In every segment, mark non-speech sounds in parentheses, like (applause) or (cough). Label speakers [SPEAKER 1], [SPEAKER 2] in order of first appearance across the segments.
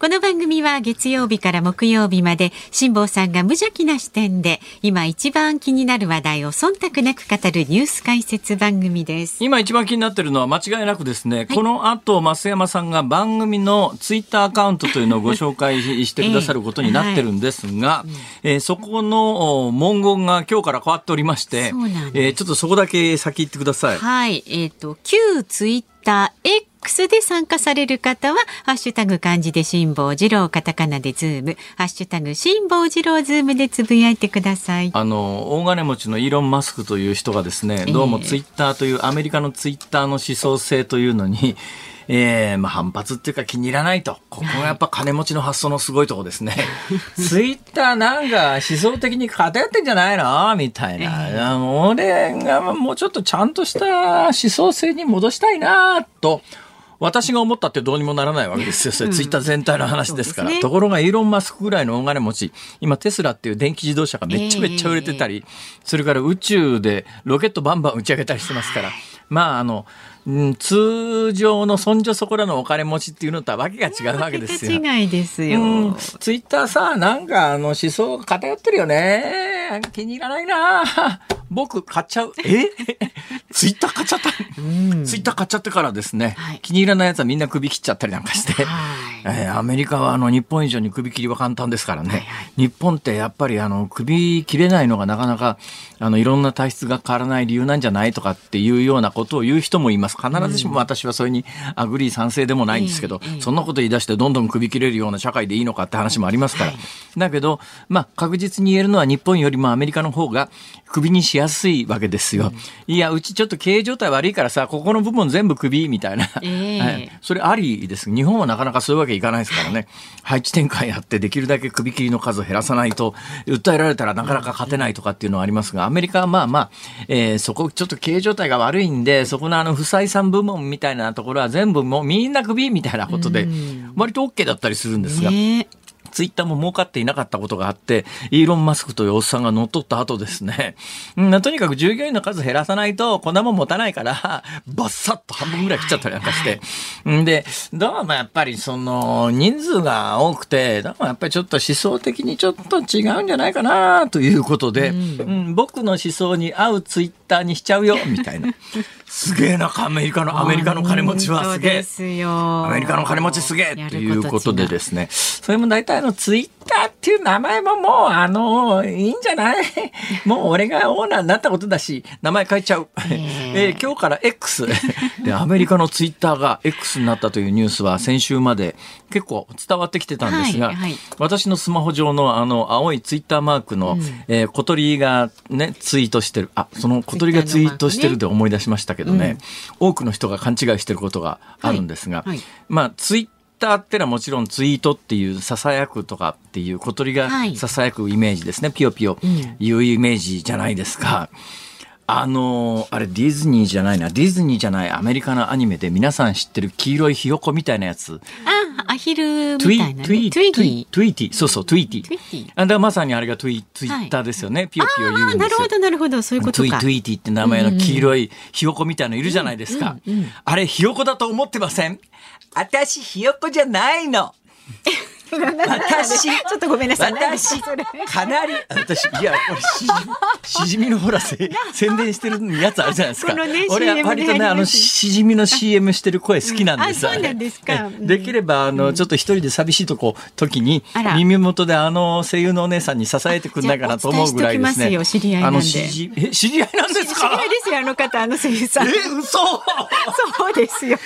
[SPEAKER 1] この番組は月曜日から木曜日まで辛坊さんが無邪気な視点で今一番気になる話題を忖度なく語るニュース解説番組です。
[SPEAKER 2] 今一番気になってるのは間違いなくですね、この後、増山さんが番組のツイッターアカウントというのをご紹介してくださることになってるんですが、(laughs) えーそこのお文言が今日から変わっておりましてえーちょっとそこだけ先言ってください。
[SPEAKER 1] はい。えっ、と、旧ツイッター X で参加される方は、ハッシュタグ漢字で辛坊治郎、カタカナでズーム、ハッシュタグ辛坊治郎ズームでつぶやいてください。
[SPEAKER 2] あの大金持ちのイーロン・マスクという人がですね、
[SPEAKER 1] ええ
[SPEAKER 2] どうもツイッターというアメリカのツイッターの思想性というのに、(laughs) えーまあ、反発っていうか気に入らないと。ここがやっぱ金持ちの発想のすごいとこですね。(laughs) ツイッターなんか思想的に偏ってんじゃないの？みたいな。俺がもうちょっとちゃんとした思想性に戻したいなと。私が思ったってどうにもならないわけですよ。それツイッター全体の話ですから。
[SPEAKER 1] そうですね。
[SPEAKER 2] ところがイーロン・マスクぐらいの大金持ち、今テスラっていう電気自動車がめっちゃめっちゃ売れてたり、それから宇宙でロケットバンバン打ち上げたりしてますから、まああの、うん通常のそんじょそこらのお金持ちっていうのとはわけが違うわけですよ。
[SPEAKER 1] 違いですよ。
[SPEAKER 2] うんツイッターさ、なんかあの思想が偏ってるよね。気に入らないな。僕買っちゃう。え？(laughs) ツイッター買っちゃった。ツイッター買っちゃってからですね、
[SPEAKER 1] はい
[SPEAKER 2] 気に入らないやつはみんな首切っちゃったりなんかして。
[SPEAKER 1] はい
[SPEAKER 2] えーアメリカはあの日本以上に首切りは簡単ですからね、日本ってやっぱりあの首切れないのがなかなかあのいろんな体質が変わらない理由なんじゃないとかっていうようなことを言う人もいます必ずしも私はそれに agree 賛成でもないんですけど、そんなこと言い出してどんどん首切れるような社会でいいのかって話もありますから、だけど、まあ、確実に言えるのは日本よりもアメリカの方が首にしやすいわけですよ、いやうちちょっと経営状態悪いからさここの部分全部首みたいな、
[SPEAKER 1] ええ。(laughs)
[SPEAKER 2] はい。それありです。日本はなかなかそういうわけいかないですからね。配置転換やってできるだけ首切りの数を減らさないと、訴えられたらなかなか勝てないとかっていうのはありますが、アメリカはまあまあ、えーそこちょっと経営状態が悪いんで、そこのあの不採算部門みたいなところは全部もうみんな首みたいなことで、割と OK だったりするんですが、
[SPEAKER 1] ね。
[SPEAKER 2] ツイッターも儲かっていなかったことがあって、イーロン・マスクというおっさんが乗っ取った後ですね、うん、とにかく従業員の数減らさないと、こんなもん持たないから、(laughs) バッサッと半分ぐらい切っちゃったりなんかして。んで、どうもやっぱりその、人数が多くて、どうもやっぱりちょっと思想的にちょっと違うんじゃないかな、ということで、うん。僕の思想に合うツイッターにしちゃうよ、みたいな。(laughs) すげえな、アメリカの、アメリカの金持ちはすげえ。アメリカの金持ちすげえということで
[SPEAKER 1] す。
[SPEAKER 2] ですね、それも大体あのツイッターっていう名前ももうあの、いいんじゃない？(laughs) もう俺がオーナーになったことだし、名前変えちゃう。えー (laughs) 今日から X で、アメリカのツイッターが X になったというニュースは先週まで結構伝わってきてたんですが、
[SPEAKER 1] はいはい
[SPEAKER 2] 私のスマホ上のあの青いツイッターマークの、えー小鳥がね、ツイートしてる。あ、その小鳥がツイートしてるで思い出しましたけどね、多くの人が勘違いしてることがあるんですが、
[SPEAKER 1] はいはい。
[SPEAKER 2] まあツイッターってのはもちろんツイートっていう囁くとかっていう小鳥が
[SPEAKER 1] はい。
[SPEAKER 2] 囁くイメージですね、ピヨピヨ。いうイメージじゃないですか。あのあれディズニーじゃないな。ディズニーじゃないアメリカのアニメで皆さん知ってる黄色いひよこみたいなやつ。
[SPEAKER 1] あ、アヒル
[SPEAKER 2] トゥイ
[SPEAKER 1] みたいな、ね。
[SPEAKER 2] トゥイ
[SPEAKER 1] トゥイギ
[SPEAKER 2] トゥイティそうそうトゥイティ
[SPEAKER 1] トゥイティ
[SPEAKER 2] まさにあれがトゥイツイッターですよね、ピヨピヨ言うんですよ。
[SPEAKER 1] あ、なるほど、なるほど。そういうことか。
[SPEAKER 2] トゥイトゥイティって名前の黄色いひよこみたいのいるじゃないですか。あれひよこだと思ってません。私ひよこじゃないの。私、
[SPEAKER 1] ちょっとごめんなさい。
[SPEAKER 2] 私かなり、私、いや、これしじみ、しじみのほら、せ宣伝してるやつあるじゃないですか。
[SPEAKER 1] ね
[SPEAKER 2] 俺は割とね、
[SPEAKER 1] であ
[SPEAKER 2] の、しじみの CM してる声好きなんです。
[SPEAKER 1] あそうなんですか
[SPEAKER 2] できれば、あの、ちょっと一人で寂しいとこ、時に耳元であの、声優のお姉さんに支えてくんないかなと思うぐらいですね。
[SPEAKER 1] 知り合い
[SPEAKER 2] え、知り合いなんです
[SPEAKER 1] 知り
[SPEAKER 2] か
[SPEAKER 1] 合いですよ、あの方、あの声優さん。
[SPEAKER 2] え、嘘
[SPEAKER 1] そうですよ。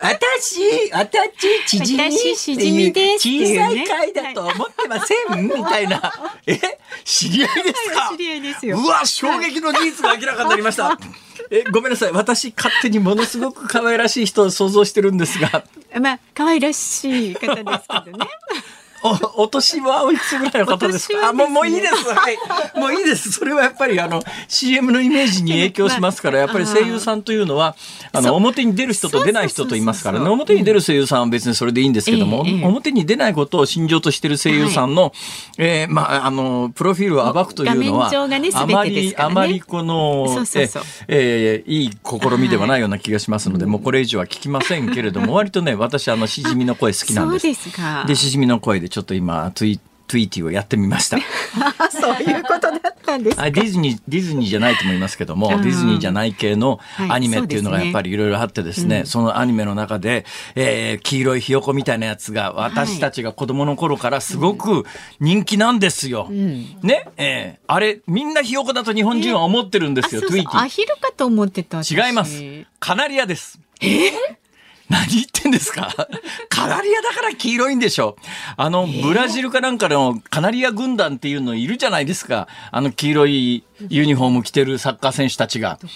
[SPEAKER 2] 私、私、ちじみ
[SPEAKER 1] 私しじみです
[SPEAKER 2] 小さい貝だと思ってません、みたいな。え、知り合いですか？
[SPEAKER 1] 知り合いですよ
[SPEAKER 2] うわ、衝撃の事実が明らかになりました。え、ごめんなさい。私、勝手にものすごく可愛らしい人を想像してるんですが。(laughs)
[SPEAKER 1] まあ、可愛らしい方ですけどね。
[SPEAKER 2] お、(laughs) お年はおいくつぐらいの方ですか？あ、もう、もういいです。はい。もういいです。それはやっぱりあの、CM のイメージに影響しますから、やっぱり声優さんというのは、あの、表に出る人と出ない人といますからね、表に出る声優さんは別にそれでいいんですけども、表に出ないことを信条としてる声優さんの、えー、まあ、あの、プロフィールを暴くというのは、あまり、あまりこの、えー、いい試みではないような気がしますので、もうこれ以上は聞きませんけれども、(laughs) 割とね、私、あの、しじみの声好きなんです。
[SPEAKER 1] そうですか。
[SPEAKER 2] で、しじみの声でちょっと今、ツイート、トゥイティをやってみました。(laughs)
[SPEAKER 1] そういうことだったんです
[SPEAKER 2] ディズニー、ディズニーじゃないと思いますけども、ディズニーじゃない系のアニメっていうのがやっぱりいろいろあってですね、はいそすねうん、そのアニメの中で、えー、黄色いひよこみたいなやつが、私たちが子供の頃からすごく人気なんですよ。うん、ね、えー、あれ、みんなひよこだと日本人は思ってるんですよ、トゥイティ。
[SPEAKER 1] アヒルかと思ってた。
[SPEAKER 2] 違います。カナリアです。
[SPEAKER 1] え？ー
[SPEAKER 2] 何言ってんですか？(laughs) カナリアだから黄色いんでしょあの、ブラジルかなんかのカナリア軍団っていうのいるじゃないですか。あの黄色いユニフォーム着てるサッカー選手たちが。ト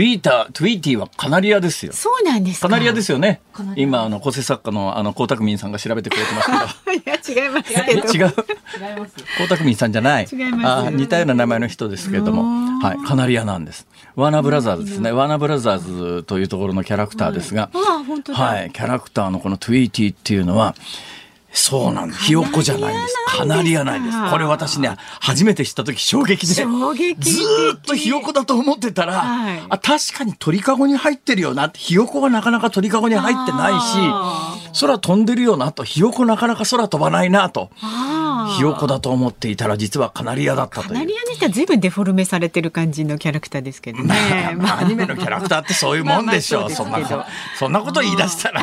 [SPEAKER 2] ゥイーター、トゥイーティはカナリアですよ。
[SPEAKER 1] そうなんです
[SPEAKER 2] カナリアですよね。今、あの、構成作家の、あの、江沢民さんが調べてくれてます
[SPEAKER 1] けど。(laughs) いや、違いますけど。(laughs)
[SPEAKER 2] 違う。江沢民さんじゃない。
[SPEAKER 1] 違います。
[SPEAKER 2] 似たような名前の人ですけれども。はい。カナリアなんです。ワーナーブラザーズですね。ワーナーブラザーズというところのキャラクターですが。はい。キャラクターのこのトゥイーティっていうのは、そうなんです。ひよこじゃないんです。カナリアなんです。これ私ね、初めて知った時衝撃で。
[SPEAKER 1] 衝撃
[SPEAKER 2] ずっとひよこだと思ってたら、はい、あ、確かに鳥かごに入ってるよな。ひよこがなかなか鳥かごに入ってないし、空飛んでるよなと。ひよこなかなか空飛ばないなと。ひよこだと思っていたら実はカナリアだったという。カ
[SPEAKER 1] ナリアにしては随分デフォルメされてる感じのキャラクターですけどね。(laughs)
[SPEAKER 2] まあ、アニメのキャラクターってそういうもんでしょう。そんな、そんなこと言い出したら。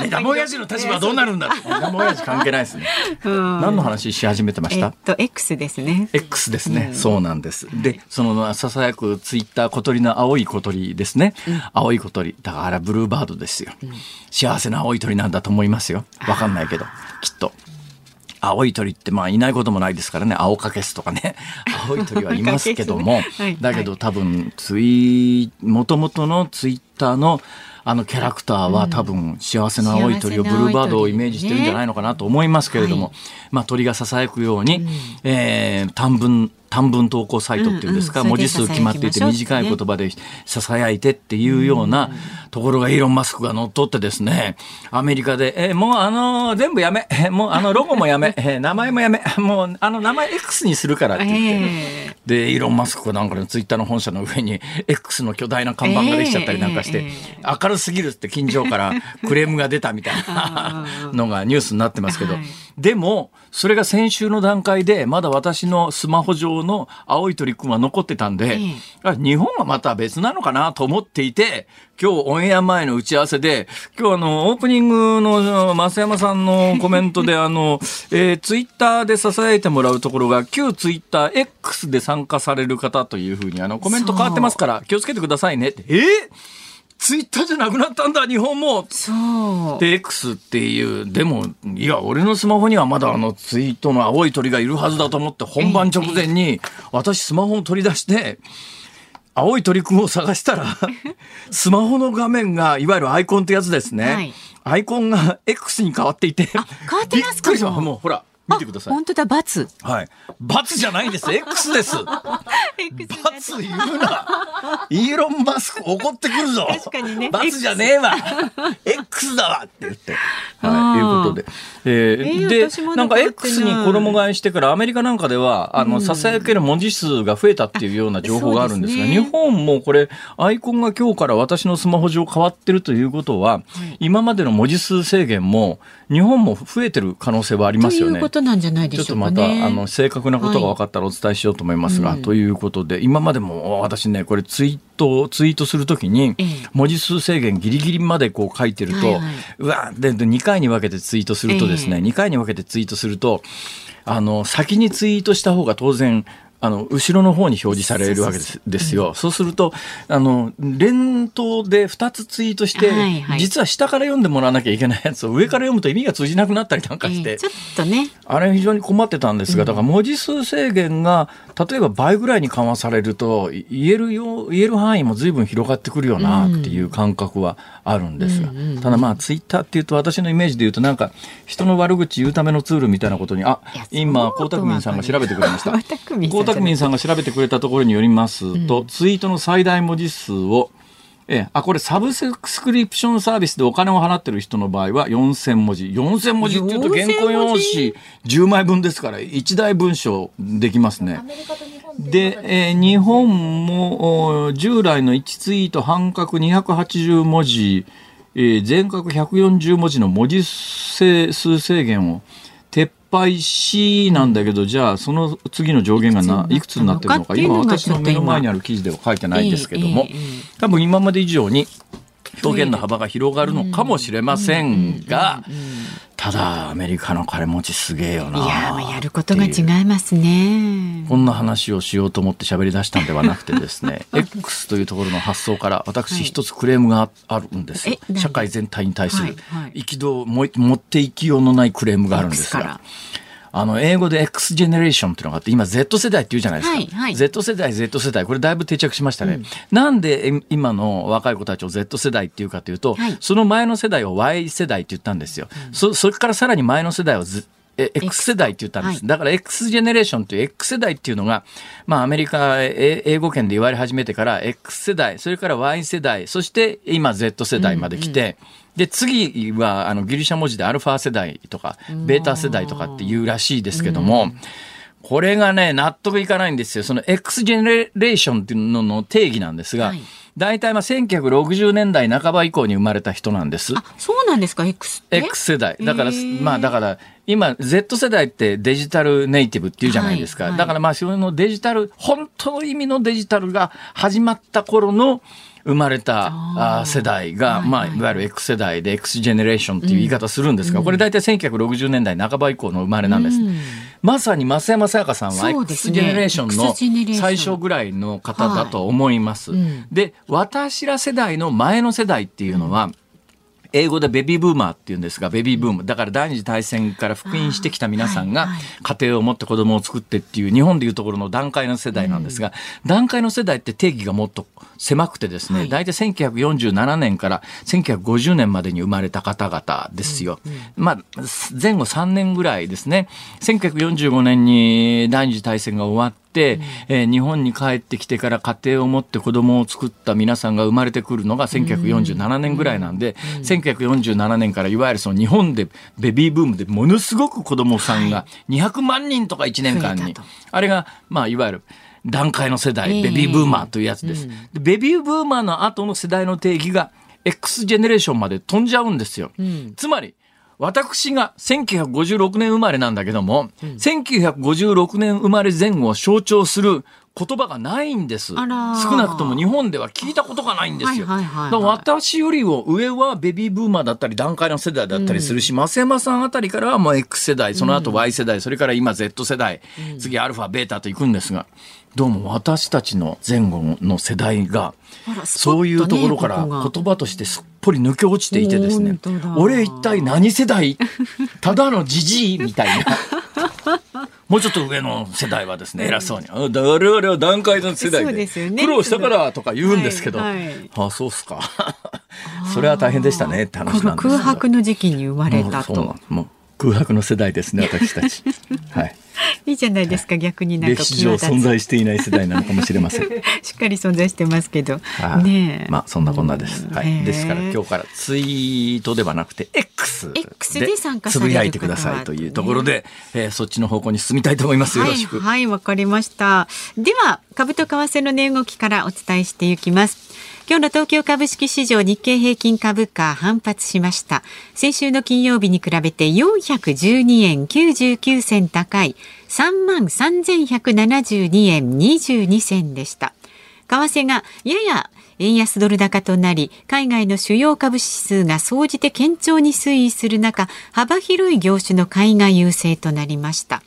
[SPEAKER 2] 目玉親父の立場はどうなるんだ目玉親父関係ないですね。何の話し始めてました、えっ
[SPEAKER 1] と、X ですね。
[SPEAKER 2] X ですね。うん、そうなんです。で、そのささやくツイッター小鳥の青い小鳥ですね。うん、青い小鳥。だからブルーバードですよ。うん、幸せな青い鳥なんだと思いますよ。わかんないけど、きっと。青い鳥ってまあいないこともないですからね。青かけすとかね。(laughs) 青い鳥はいますけども、はい、だけど多分ツイもともとのツイッターのあのキャラクターは多分幸せな青い鳥をブルーバードをイメージしてるんじゃないのかなと思いますけれども、まあ鳥がささやくように、えー、短文短文投稿サイトっていうんですか、うんうん、文字数決まっていて短い言葉でささやいてっていうようなところがイーロン・マスクが乗っ取ってですね、アメリカで、えもうあの全部やめ、もうあのロゴもやめ、え名前もやめ、もうあの名前 X にするからって言って、えー、で、イーロン・マスクなんかのツイッターの本社の上に X の巨大な看板ができちゃったりなんかして、えー、明るすぎるって近所からクレームが出たみたいなのがニュースになってますけど、はい。でも、それが先週の段階で、まだ私のスマホ上の青い鳥くんは残ってたんで、え日本はまた別なのかなと思っていて、今日オンエア前の打ち合わせで、今日あの、オープニングの増山さんのコメントで、(laughs) あの、えー、ツイッターで支えてもらうところが、旧ツイッター X で参加される方というふうに、あの、コメント変わってますから、気をつけてくださいねって。えーツイッターじゃなくなったんだ、日本も。
[SPEAKER 1] そう。
[SPEAKER 2] で、X っていう、でも、いや、俺のスマホにはまだあのツイートの青い鳥がいるはずだと思って、本番直前に、私スマホを取り出して、青い鳥くんを探したら、(laughs) スマホの画面が、いわゆるアイコンってやつですね。はい、アイコンが X に変わっていて、
[SPEAKER 1] 変わってますか？
[SPEAKER 2] びっくりしまもうほら。見てください。
[SPEAKER 1] 本当だ、罰。
[SPEAKER 2] はい。罰じゃないんです。X です。罰言うな。イーロン・マスク怒ってくるぞ。
[SPEAKER 1] 確かにね。
[SPEAKER 2] 罰じゃねえわ。X だわって言って。はい。いうことで。えー、で、なんか X に衣替えしてからアメリカなんかでは、あの、ささやける文字数が増えたっていうような情報があるんですが、日本もこれ、アイコンが今日から私のスマホ上変わってるということは、今までの文字数制限も、日本も増えてる可能性はありますよね。
[SPEAKER 1] ことなんじゃないでしょうか、ね、
[SPEAKER 2] ちょっとまたあの正確なことが分かったらお伝えしようと思いますが、はい、ということで今までも私ねこれツイートツイートするときに文字数制限ギリギリまでこう書いてると、はいはい、うわでで2回に分けてツイートするとですね、えー、2回に分けてツイートするとあの先にツイートした方が当然あの後ろの方に表示されるわけですですよ、そうするとあの連投で2つツイートして、
[SPEAKER 1] はいはい。
[SPEAKER 2] 実は下から読んでもらわなきゃいけないやつを上から読むと意味が通じなくなったりなんかして、
[SPEAKER 1] えーちょっとね。
[SPEAKER 2] あれ非常に困ってたんですが、だから文字数制限が例えば倍ぐらいに緩和されるとい言えるよ言える範囲も随分広がってくるよなっていう感覚はあるんですが、ただまあツイッターっていうと私のイメージで言うとなんか人の悪口言うためのツールみたいなことにあ今江沢民さんが調べてくれました。(laughs)
[SPEAKER 1] 江沢民さん
[SPEAKER 2] が調べてくれたところによりますと、ツイートの最大文字数をええ、あ、これサブスクリプションサービスでお金を払ってる人の場合は4000文字。4000文字っていうと原稿用紙10枚分ですから、1大文章できますね。で、えー日本もお従来の1ツイート半角280文字、えー全角140文字の文字数数制限を撤廃しなんだけど、じゃあその次の上限がないくつになってるのか、今私の目の前にある記事では書いてないですけども多分今まで以上に表現の幅が広がるのかもしれませんが、ただアメリカの金持ちすげえよな。
[SPEAKER 1] いやまあやることが違いますね。
[SPEAKER 2] こんな話をしようと思って喋り出したんではなくてですね (laughs) X というところの発想から私一つクレームがあるんですよ。
[SPEAKER 1] え何
[SPEAKER 2] 社会全体に対する。
[SPEAKER 1] はいはい。
[SPEAKER 2] 憤も持っていきようのないクレームがあるんです
[SPEAKER 1] X から。
[SPEAKER 2] があの英語で X ジェネレーションっていうのがあって今 Z 世代って言うじゃないですか、
[SPEAKER 1] はいはい。
[SPEAKER 2] Z 世代 Z 世代。これだいぶ定着しましたね、なんでえ今の若い子たちを Z 世代っていうかというと、
[SPEAKER 1] はい。
[SPEAKER 2] その前の世代を Y 世代って言ったんですよ、そそれからさらに前の世代をずえ X 世代って言ったんです。
[SPEAKER 1] はい。
[SPEAKER 2] だから X ジェネレーションという X 世代っていうのが、まあアメリカ、え英語圏で言われ始めてから X 世代、それから Y 世代、そして今 Z 世代まで来て、で、次はあのギリシャ文字でアルファ世代とか、ベータ世代とかっていうらしいですけども、これがね、納得いかないんですよ。その X ジェネレーションっていうのの定義なんですが、
[SPEAKER 1] はい
[SPEAKER 2] 大体まあ1960年代半ば以降に生まれた人なんです。
[SPEAKER 1] あそうなんですか？X って
[SPEAKER 2] ？X 世代。だからまあだから、今、Z 世代ってデジタルネイティブっていうじゃないですか。
[SPEAKER 1] はいはい
[SPEAKER 2] だからまあ、そのデジタル、本当の意味のデジタルが始まった頃の生まれた世代が、まあ、
[SPEAKER 1] はい
[SPEAKER 2] わゆる X 世代で X ジェネレーションっていう言い方するんですが、これ大体1960年代半ば以降の生まれなんです。
[SPEAKER 1] うん
[SPEAKER 2] まさに増山さやかさんは X ジ
[SPEAKER 1] ね
[SPEAKER 2] ェネレーションの最初ぐらいの方だと思います。で、私ら世代の前の世代っていうのは、英語でベビーブーマーって言うんですが、ベビーブーム。だから第二次大戦から復員してきた皆さんが家庭を持って子供を作ってっていう日本でいうところの段階の世代なんですが、段階の世代って定義がもっと狭くてですね、
[SPEAKER 1] はい
[SPEAKER 2] 大体1947年から1950年までに生まれた方々ですよ。まあ、前後3年ぐらいですね。1945年に第二次大戦が終わって、えー日本に帰ってきてから家庭を持って子供を作った皆さんが生まれてくるのが1947年ぐらいなんで、1947年からいわゆるその日本でベビーブームでものすごく子供さんが200万人とか1年間に
[SPEAKER 1] 増えたと、
[SPEAKER 2] あれが、まあ、いわゆる段階の世代、
[SPEAKER 1] ええ
[SPEAKER 2] ベビーブーマーというやつです。でベビーブーマーの後の世代の定義が X ジェネレーションまで飛んじゃうんですよ。
[SPEAKER 1] ん。
[SPEAKER 2] つまり、私が1956年生まれなんだけども、1956年生まれ前後を象徴する言葉がないんです。少なくとも日本では聞いたことがないんですよ。
[SPEAKER 1] はいはいはいはい
[SPEAKER 2] 私よりも上はベビーブーマーだったり段階の世代だったりするし、増山さんあたりからはもう X 世代、その後 Y 世代、それから今 Z 世代、次アルファ、ベータと行くんですが、どうも私たちの前後の世代が、そういうところから言葉としてすっぽり抜け落ちていてですね。俺一体何世代？(laughs) ただのじじい？みたいな。(laughs) もうちょっと上の世代はですね、偉そうに、あ我々は段階の世代で苦労したからとか言うんですけど、あそうっすか。(laughs) それは大変でしたねって話なんです
[SPEAKER 1] この空白の時期に生まれた
[SPEAKER 2] もうそう。なん
[SPEAKER 1] と
[SPEAKER 2] ですもう空白の世代ですね、私たち。はい。(laughs)
[SPEAKER 1] いいじゃないですか逆になんか
[SPEAKER 2] 歴史上存在していない世代なのかもしれません。(laughs)
[SPEAKER 1] しっかり存在してますけど
[SPEAKER 2] はい
[SPEAKER 1] ねえ
[SPEAKER 2] まあそんなこんなです。はい。ですから今日からツイートではなくて X
[SPEAKER 1] X で参加される
[SPEAKER 2] つぶやいてくださいというところで、えーそっちの方向に進みたいと思います。よろしく。
[SPEAKER 1] はい、はい、わかりました。では、株と為替の値動きからお伝えしていきます。今日の東京株式市場日経平均株価反発しました。先週の金曜日に比べて412円99銭高い3万3172円22銭でした。為替がやや円安ドル高となり、海外の主要株指数が総じて堅調に推移する中、幅広い業種の買いが優勢となりました。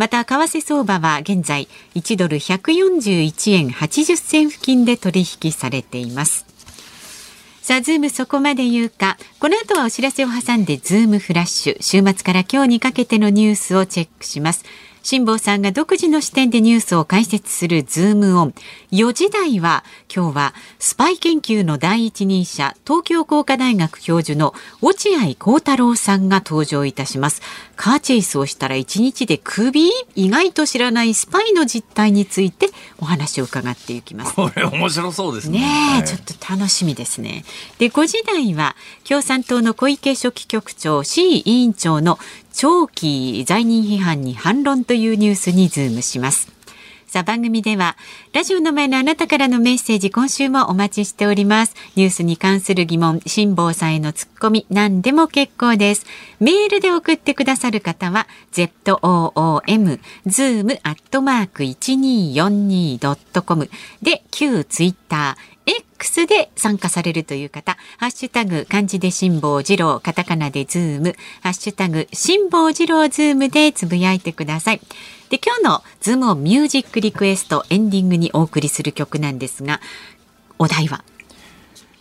[SPEAKER 1] また為替相場は現在1ドル141円80銭付近で取引されていますさあ、ズームそこまで言うか。この後はお知らせを挟んで、ズームフラッシュ。週末から今日にかけてのニュースをチェックします。辛坊さんが独自の視点でニュースを解説するズームオン。4時台は今日はスパイ研究の第一人者東京工科大学教授の落合幸太郎さんが登場いたします。カーチェイスをしたら1日で首意外と知らないスパイの実態についてお話を伺っていきます。
[SPEAKER 2] これ面白そうですね。
[SPEAKER 1] ね、はい、ちょっと楽しみですね。で5時台は共産党の小池書記局長 C 委員長の長期在任批判に反論というニュースにズームします。さあ番組ではラジオの前のあなたからのメッセージ今週もお待ちしております。ニュースに関する疑問辛坊さんへのツッコミ何でも結構です。メールで送ってくださる方は ZOOM zoom アットマーク 1242.com で旧ツイッター X で参加されるという方、ハッシュタグ漢字で辛坊治郎、カタカナでズーム、ハッシュタグ辛坊治郎ズームでつぶやいてください。で、今日のズームをミュージックリクエストエンディングにお送りする曲なんですが、お題は？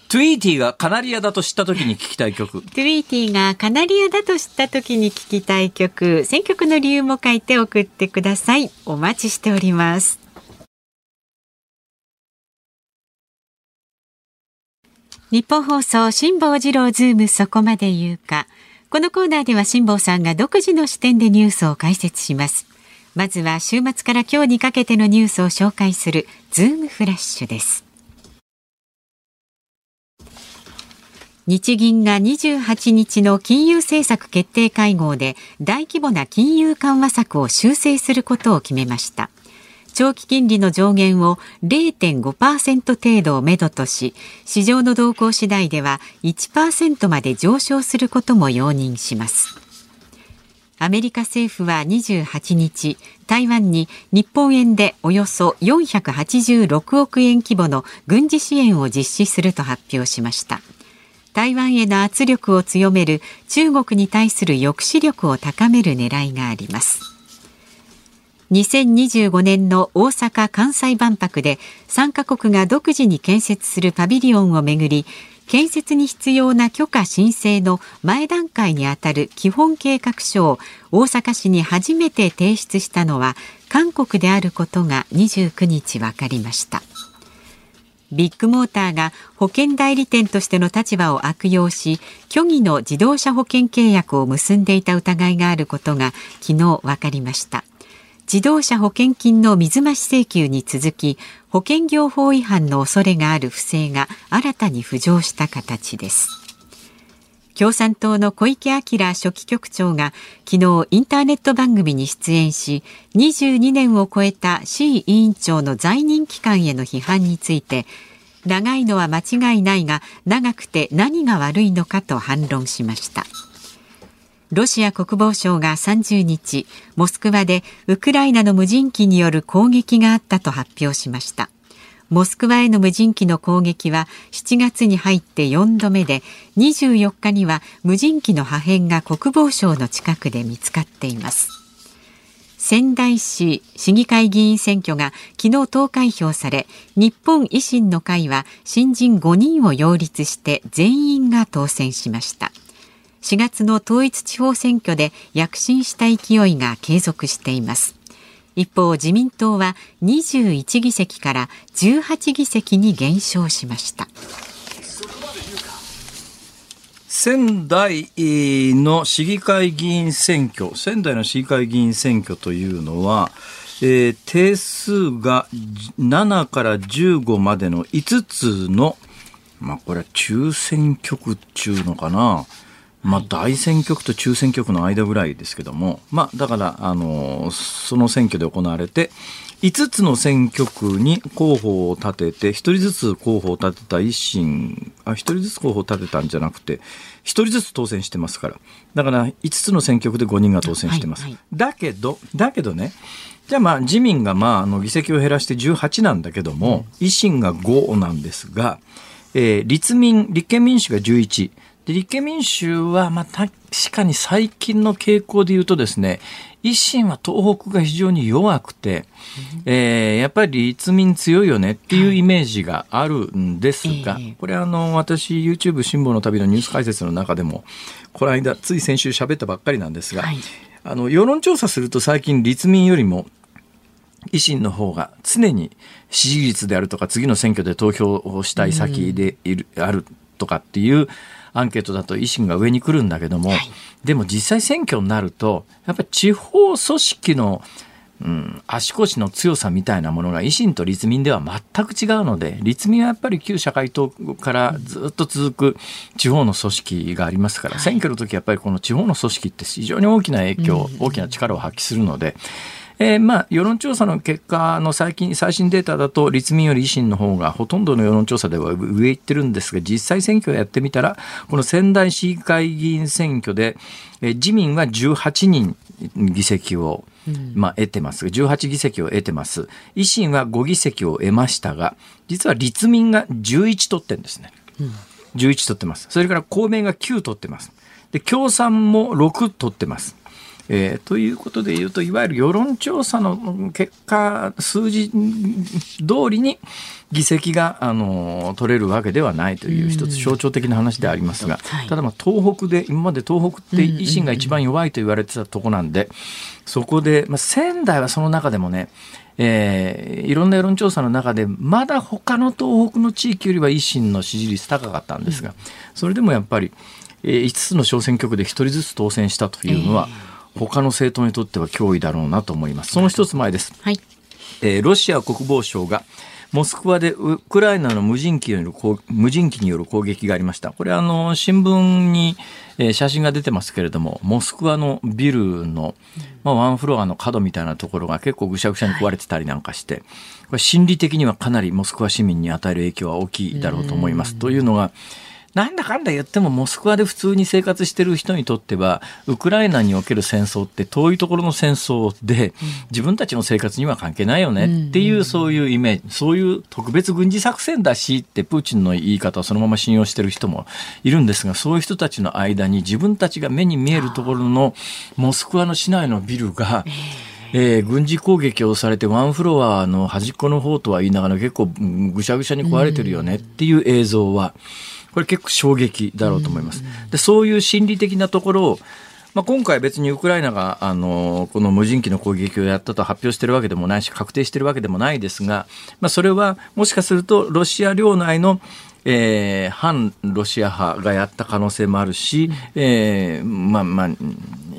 [SPEAKER 2] トゥイーティがカナリアだと知った時に聞きたい曲。
[SPEAKER 1] トゥイーティがカナリアだと知った時に聞きたい曲、選曲の理由も書いて送ってください。お待ちしております。ニッポン放送辛坊治郎ズームそこまで言うか。このコーナーでは辛坊さんが独自の視点でニュースを解説します。まずは週末から今日にかけてのニュースを紹介するズームフラッシュです。日銀が28日の金融政策決定会合で大規模な金融緩和策を修正することを決めました。長期金利の上限を0.5%程度をめどとし市場の動向次第では1%まで上昇することも容認しますアメリカ政府は28日台湾に日本円でおよそ486億円規模の軍事支援を実施すると発表しました。台湾への圧力を強める中国に対する抑止力を高める狙いがあります。2025年の大阪・関西万博で3カ国が独自に建設するパビリオンをめぐり建設に必要な許可申請の前段階にあたる基本計画書を大阪市に初めて提出したのは韓国であることが29日分かりました。ビッグモーターが保険代理店としての立場を悪用し虚偽の自動車保険契約を結んでいた疑いがあることが昨日分かりました。自動車保険金の水増し請求に続き保険業法違反の恐れがある不正が新たに浮上した形です。共産党の小池晃書記局長が昨日インターネット番組に出演し22年を超えた C 委員長の在任期間への批判について長いのは間違いないが長くて何が悪いのかと反論しました。ロシア国防省が30日モスクワでウクライナの無人機による攻撃があったと発表しました。モスクワへの無人機の攻撃は7月に入って4度目で24日には無人機の破片が国防省の近くで見つかっています。仙台市市議会議員選挙が昨日投開票され日本維新の会は新人5人を擁立して全員が当選しました。4月の統一地方選挙で躍進した勢いが継続しています。一方自民党は21議席から18議席に減少しました。
[SPEAKER 2] 仙台の市議会議員選挙仙台の市議会議員選挙というのはえー、定数が7から15までの5つの、まあ、これは中選挙区中のかな、まあ、大選挙区と中選挙区の間ぐらいですけども、まあ、だから、あの、その選挙で行われて、5つの選挙区に候補を立てて、1人ずつ候補を立てた維新、あ、1人ずつ候補を立てたんじゃなくて、1人ずつ当選してますから。だから、5つの選挙区で5人が当選してます。はいはい、だけど、だけどね、じゃあまあ、自民がまあ、あの、議席を減らして18なんだけども、維新が5なんですが、えー、立民、立憲民主が11、で立憲民主は、まあ、確かに最近の傾向で言うとですね、維新は東北が非常に弱くて、えー、やっぱり立民強いよねっていうイメージがあるんですが、はい、これあの、私 YouTube 辛抱の旅のニュース解説の中でも、この間、つい先週喋ったばっかりなんですが、はい、あの、世論調査すると最近立民よりも維新の方が常に支持率であるとか次の選挙で投票をしたい先でいる、あるとかっていうアンケートだと維新が上に来るんだけども、はい、でも実際選挙になるとやっぱり地方組織のうん、足腰の強さみたいなものが維新と立民では全く違うので立民はやっぱり旧社会党からずっと続く地方の組織がありますから、選挙の時やっぱりこの地方の組織って非常に大きな影響、大きな力を発揮するので。えー、まあ世論調査の結果の最近最新データだと立民より維新の方がほとんどの世論調査では上行ってるんですが実際選挙をやってみたらこの仙台市議会議員選挙で、えー、自民は18人議席をまあ、得てます。18議席を得てます。維新は5議席を得ましたが実は立民が11取ってんですね、うん、11取ってます。それから公明が9取ってます。で共産も6取ってますえー、ということで言うといわゆる世論調査の結果数字通りに議席が、あの取れるわけではないという一つ象徴的な話でありますが、ただまあ東北で今まで東北って維新が一番弱いと言われてたとこなんで、そこで、まあ、仙台はその中でもねえー、いろんな世論調査の中でまだ他の東北の地域よりは維新の支持率高かったんですが、それでもやっぱり、えー、5つの小選挙区で1人ずつ当選したというのは、えー他の政党にとっては脅威だろうなと思います。その一つ前です。はい、えー、ロシア国防省がモスクワでウクライナの無人機による無人機による攻撃がありました。これあの新聞に、えー、写真が出てますけれども、モスクワのビルの、まあ、ワンフロアの角みたいなところが結構ぐしゃぐしゃに壊れてたりなんかして、これ心理的にはかなりモスクワ市民に与える影響は大きいだろうと思います。というのが、なんだかんだ言ってもモスクワで普通に生活してる人にとってはウクライナにおける戦争って遠いところの戦争で自分たちの生活には関係ないよねっていうそういうイメージそういう特別軍事作戦だしってプーチンの言い方をそのまま信用してる人もいるんですがそういう人たちの間に自分たちが目に見えるところのモスクワの市内のビルがえー、軍事攻撃をされてワンフロアの端っこの方とは言いながら結構ぐしゃぐしゃに壊れてるよねっていう映像は、これ結構衝撃だろうと思います。でそういう心理的なところをまあ、今回別にウクライナがあのこの無人機の攻撃をやったと発表しているわけでもないし確定しているわけでもないですが、まあ、それはもしかするとロシア領内のえー、反ロシア派がやった可能性もあるし、えー、まあまあ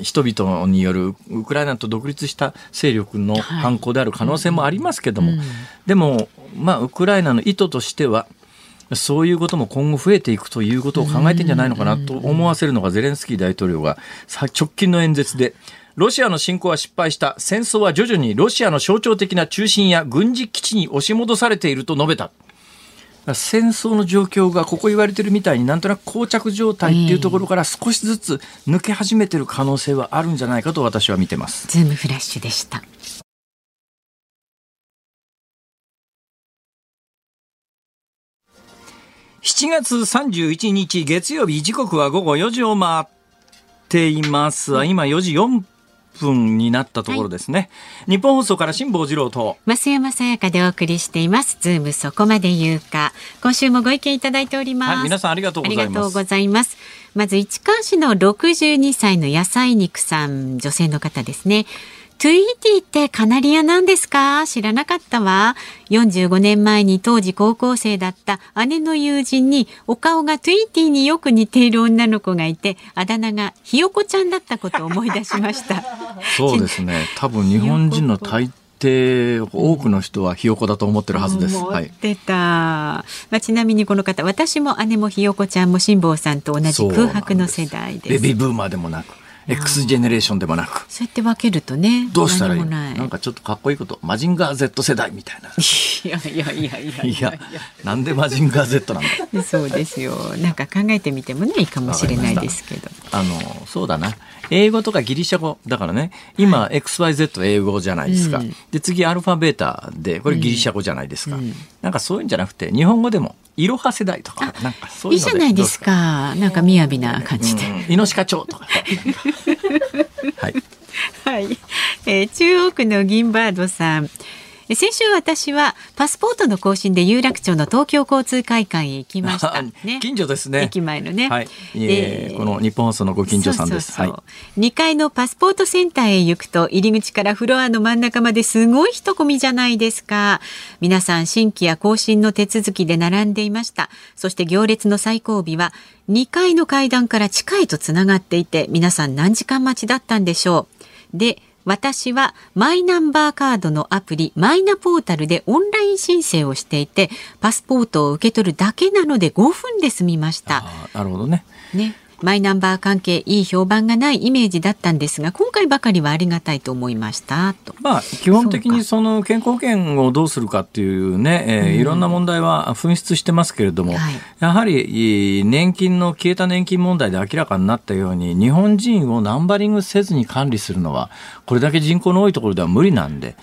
[SPEAKER 2] 人々によるウクライナと独立した勢力の犯行である可能性もありますけども、はいうん、でも、まあ、ウクライナの意図としてはそういうことも今後増えていくということを考えてんじゃないのかなと思わせるのがゼレンスキー大統領が直近の演説でロシアの侵攻は失敗した戦争は徐々にロシアの象徴的な中心や軍事基地に押し戻されていると述べた。戦争の状況がここ言われてるみたいになんとなく膠着状態っていうところから少しずつ抜け始めてる可能性はあるんじゃないかと私は見てます。
[SPEAKER 1] ズームフラッシュでした。
[SPEAKER 2] 7月31日月曜日時刻は午後4時を回っています。今4時4分になったところですね。はい、ニッポン放送から辛坊治郎と
[SPEAKER 1] 増山さやかでお送りしています。ズームそこまで言うか。今週もご意見いただいております。
[SPEAKER 2] はい、皆さんありがとうございます。ありがとうございます。
[SPEAKER 1] まず市川市の62歳の野菜肉さん、女性の方ですね。トゥイーティってカナリアなんですか？知らなかったわ。45年前に当時高校生だった姉の友人にお顔がトゥイーティによく似ている女の子がいて、あだ名がひよこちゃんだったことを思い出しました。(laughs)
[SPEAKER 2] そうですね。多分日本人の大抵多くの人はひよこだと思ってるはずです。
[SPEAKER 1] 思ってた。まあ、ちなみにこの方、私も姉もひよこちゃんも辛坊さんと同じ空白の世代です。
[SPEAKER 2] ベビーブーマーでもなく。X ジェネレーションでもなく。
[SPEAKER 1] そうやって分けるとね
[SPEAKER 2] どうしたらいい？なんかちょっとかっこいいことマジンガー Z 世代みたいな。
[SPEAKER 1] いやいやいやいやいや。
[SPEAKER 2] なんでマジンガー Z なん
[SPEAKER 1] だ (laughs) そうですよ。なんか考えてみてもねいいかもしれないですけど。
[SPEAKER 2] あのそうだな英語とかギリシャ語だからね。今、はい、XYZ 英語じゃないですか、うん、で次アルファベータでこれギリシャ語じゃないですか、うん、なんかそういうんじゃなくて日本語でもいろは世代とかなんかそう
[SPEAKER 1] いういいじゃないですか。なんか雅な感じで、
[SPEAKER 2] イノシカ町とか。(laughs) はい。
[SPEAKER 1] はい、えー、中央区の銀バードさん先週私はパスポートの更新で有楽町の東京交通会館へ行きました、
[SPEAKER 2] ね、近所ですね。
[SPEAKER 1] 駅前のね、
[SPEAKER 2] はい、えー、この日本放送のご近所さんです。そう
[SPEAKER 1] はい、2階のパスポートセンターへ行くと入り口からフロアの真ん中まですごい人混みじゃないですか。皆さん新規や更新の手続きで並んでいました。そして行列の最後尾は2階の階段から地下へとつながっていて皆さん何時間待ちだったんでしょう。で私はマイナンバーカードのアプリマイナポータルでオンライン申請をしていてパスポートを受け取るだけなので5分で済みました。
[SPEAKER 2] なるほどね。
[SPEAKER 1] ね。マイナンバー関係いい評判がないイメージだったんですが今回ばかりはありがたいと思いましたと。
[SPEAKER 2] まあ基本的にその健康保険をどうするかっていうね、えー、いろんな問題は噴出してますけれども、はい、やはり年金の消えた年金問題で明らかになったように日本人をナンバリングせずに管理するのはこれだけ人口の多いところでは無理なんで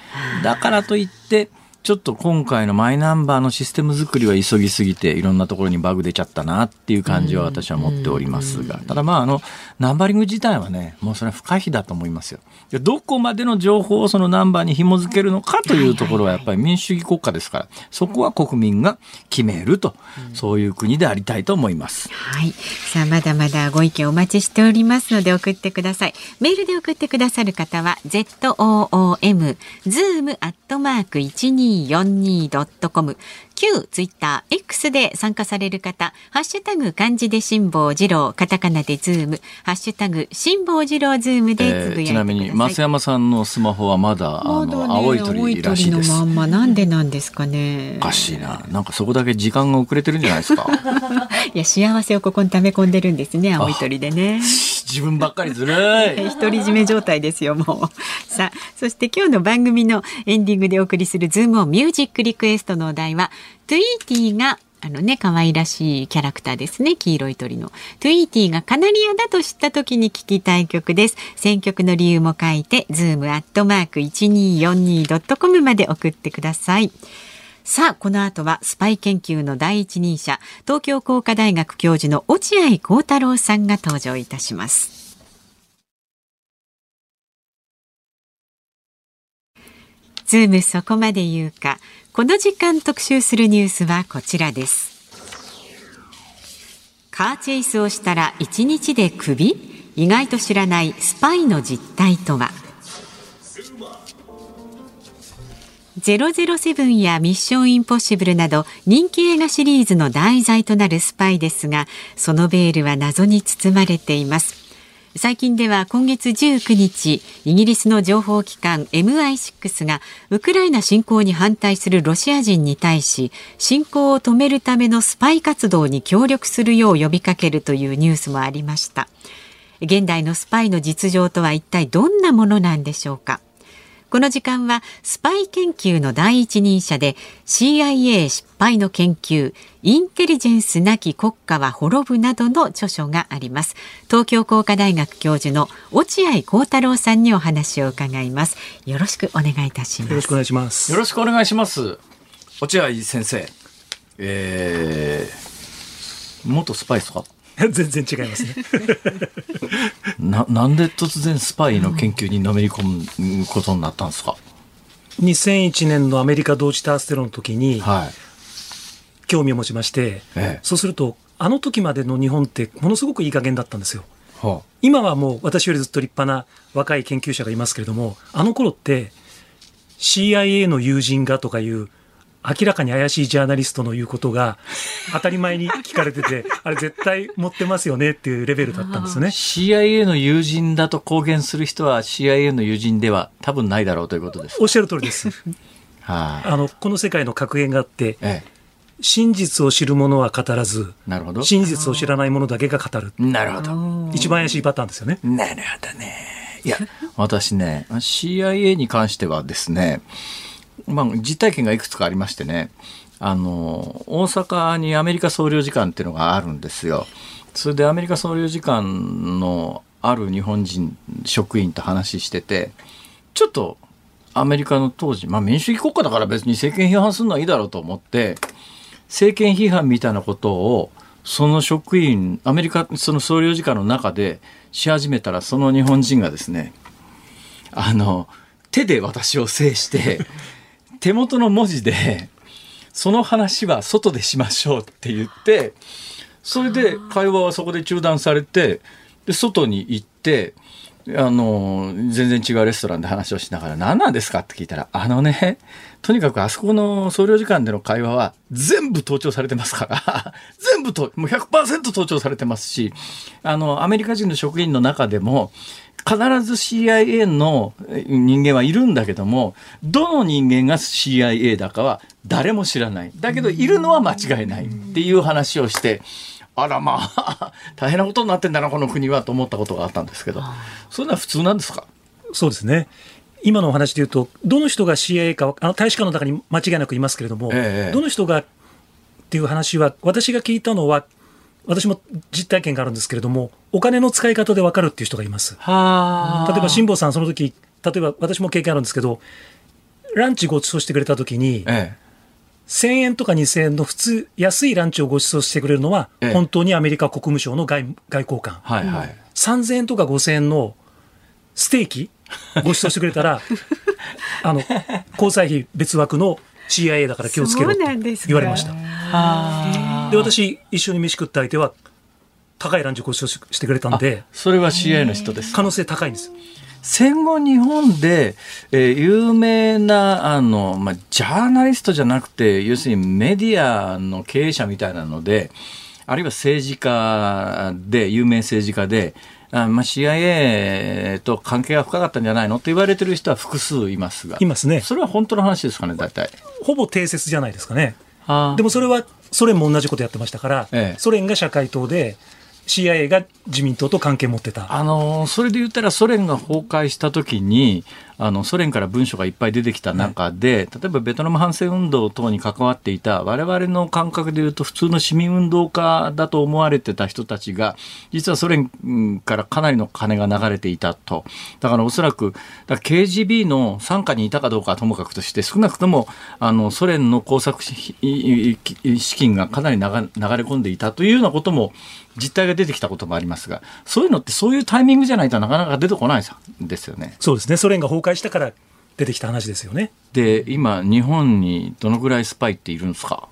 [SPEAKER 2] だからといってちょっと今回のマイナンバーのシステム作りは急ぎすぎて、いろんなところにバグ出ちゃったなっていう感じは私は持っておりますが、ただまあ、あの、ナンバリング自体はね、もうそれは不可避だと思いますよ。どこまでの情報をそのナンバーに紐付けるのかというところはやっぱり民主主義国家ですから、そこは国民が決めると、そういう国でありたいと思います。
[SPEAKER 1] はい。さあ、まだまだご意見お待ちしておりますので送ってください。メールで送ってくださる方は、ZOOM、ズームアットマーク1 2 1242.com、旧ツイッター X で参加される方、ハッシュタグ漢字で辛坊治郎、カタカナでズーム、ハッシュタグ辛坊治郎ズームでつぶやいてください、えー、
[SPEAKER 2] ちなみに増山さんのスマホはまだ、まだね、あの青い鳥らしいです。
[SPEAKER 1] のまんまなんでなんですかね。
[SPEAKER 2] おかしいな。なんかそこだけ時間が遅れてるんじゃないですか？(laughs)
[SPEAKER 1] いや幸せをここに溜め込んでるんですね、青い鳥でね。
[SPEAKER 2] 自分ばっかりずるい。(laughs)
[SPEAKER 1] 独り占め状態ですよ、もう。(laughs) さあ、そして今日の番組のエンディングでお送りするズームオンミュージックリクエストのお題は、トゥイーティーがあのね、可愛らしいキャラクターですね。黄色い鳥の。トゥイーティーがカナリアだと知った時に聴きたい曲です。選曲の理由も書いて、ズームアットマーク 1242.com まで送ってください。さあ、この後はスパイ研究の第一人者、東京工科大学教授の落合幸太郎さんが登場いたします。ズームそこまで言うか。この時間特集するニュースはこちらですカーチェイスをしたら1日でクビ？意外と知らないスパイの実態とは？007やミッションインポッシブルなど人気映画シリーズの題材となるスパイですがそのベールは謎に包まれています。最近では今月19日イギリスの情報機関 MI6 がウクライナ侵攻に反対するロシア人に対し侵攻を止めるためのスパイ活動に協力するよう呼びかけるというニュースもありました。現代のスパイの実情とは一体どんなものなんでしょうか？この時間はスパイ研究の第一人者で CIA 失敗の研究インテリジェンスなき国家は滅ぶなどの著書があります。東京工科大学教授の落合幸太郎さんにお話を伺います。よろしくお願いいたします。
[SPEAKER 3] よろしくお願いします。
[SPEAKER 2] よろしくお願いします。落合先生。えー、元スパイですか
[SPEAKER 3] 全然違いますね。(laughs)
[SPEAKER 2] ななんで突然スパイの研究にのめり込むことになったんですか
[SPEAKER 3] ？2001年のアメリカ同時多発テロの時に、興味を持ちまして、ええ、そうするとあの時までの日本ってものすごくいい加減だったんですよ。はあ、今はもう私よりずっと立派な若い研究者がいますけれどもあの頃って CIA の友人がとかいう明らかに怪しいジャーナリストの言うことが (laughs) 当たり前に聞かれてて、(laughs) あれ絶対持ってますよねっていうレベルだったんですよね。
[SPEAKER 2] CIA の友人だと公言する人は CIA の友人では多分ないだろうということです。
[SPEAKER 3] おっしゃる通りです。(laughs) はあ、あの、この世界の格言があって、ええ、真実を知る者は語らず、なるほど真実を知らない者だけが語る。
[SPEAKER 2] なるほど。
[SPEAKER 3] 一番怪しいパターンですよね。
[SPEAKER 2] なるほどね。いや、私ね、CIA に関してはですね、まあ、実体験がいくつかありましてね、あの、大阪にアメリカ総領事館っていうのがあるんですよ。それでアメリカ総領事館のある日本人職員と話してて、ちょっとアメリカの当時、まあ民主主義国家だから別に政権批判するのはいいだろうと思って、政権批判みたいなことをその職員アメリカその総領事館の中でし始めたらその日本人がですねあの手で私を制して手元の文字でその話は外でしましょうって言ってそれで会話はそこで中断されてで外に行ってあの全然違うレストランで話をしながら何なんですかって聞いたらあのねとにかくあそこの総領事館での会話は全部盗聴されてますから (laughs) 全部ともう100%盗聴されてますしあのアメリカ人の職員の中でも必ず CIA の人間はいるんだけどもどの人間が CIA だかは誰も知らない。だけどいるのは間違いないっていう話をしてあらまあ (laughs) 大変なことになってんだなこの国はと思ったことがあったんですけど。そういうのは普通なんですか？
[SPEAKER 3] そうですね。今のお話で言うとどの人が CIA かあの大使館の中に間違いなくいますけれども、ええ、どの人がっていう話は私が聞いたのは私も実体験があるんですけれどもお金の使い方で分かるっていう人がいます。例えば辛坊さんその時例えば私も経験あるんですけどランチご馳走してくれた時に、ええ。1000円とか2000円の普通、安いランチをご馳走してくれるのは、本当にアメリカ国務省の外外交官。はいはい、3000円とか5000円のステーキご馳走してくれたら、(laughs) あの、交際費別枠の CIA だから気をつけろって言われました。で私、一緒に飯食った相手は、高いランチご馳走してくれたんで、
[SPEAKER 2] それは CIA の人です。
[SPEAKER 3] 可能性高いんです。
[SPEAKER 2] 戦後日本で、えー、有名なあの、まあ、ジャーナリストじゃなくて要するにメディアの経営者みたいなのであるいは政治家で有名政治家であまあ、CIA と関係が深かったんじゃないのと言われてる人は複数いますが
[SPEAKER 3] いますね
[SPEAKER 2] それは本当の話ですかね大体
[SPEAKER 3] ほぼ定説じゃないですかね。でもそれはソ連も同じことやってましたから、ええ、ソ連が社会党で CIA が自民党と関係持ってた。
[SPEAKER 2] あのそれで言ったらソ連が崩壊した時にあのソ連から文書がいっぱい出てきた中で、例えばベトナム反戦運動等に関わっていた我々の感覚でいうと普通の市民運動家だと思われてた人たちが実はソ連からかなりの金が流れていたと。だからおそらくだ KGB の傘下にいたかどうかはともかくとして少なくともあのソ連の工作資金がかなり流れ込んでいたというようなことも実態が出てきたこともありますがそういうのってそういうタイミングじゃないとなかなか出てこないですよね。
[SPEAKER 3] そうですねソ連が崩壊したから出てきた話ですよね。
[SPEAKER 2] で今日本にどのぐらいスパイっているんですか？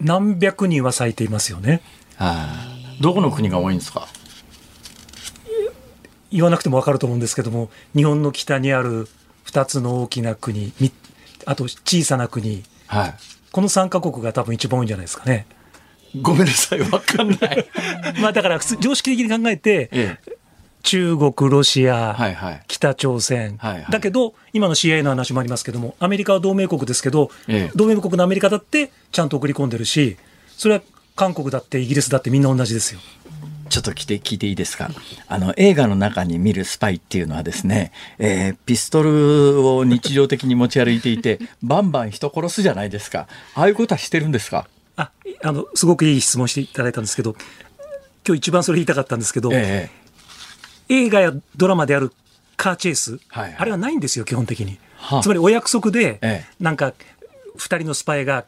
[SPEAKER 3] 何百人は咲いていますよね。
[SPEAKER 2] はあ、どこの国が多いんですか？
[SPEAKER 3] 言わなくても分かると思うんですけども日本の北にある2つの大きな国あと小さな国、はい、この3か国が多分一番多いんじゃないですかね。
[SPEAKER 2] ごめんなさい分かんない。(laughs)
[SPEAKER 3] まあだから常識的に考えて、ええ、中国、ロシア、はいはい、北朝鮮、はいはい、だけど、今の CIA の話もありますけども、アメリカは同盟国ですけど、ええ、同盟国のアメリカだってちゃんと送り込んでるし、それは韓国だってイギリスだってみんな同じですよ。
[SPEAKER 2] ちょっと聞いて聞いていいですか？あの映画の中に見るスパイっていうのはですね、えー、ピストルを日常的に持ち歩いていてバンバン人殺すじゃないですか。ああいうことはしてるんですか？
[SPEAKER 3] ああのすごくいい質問していただいたんですけど今日一番それ言いたかったんですけど、ええ映画やドラマであるカーチェイス、はいはい、あれはないんですよ、基本的に。はあ、つまりお約束で、ええ、なんか、2人のスパイが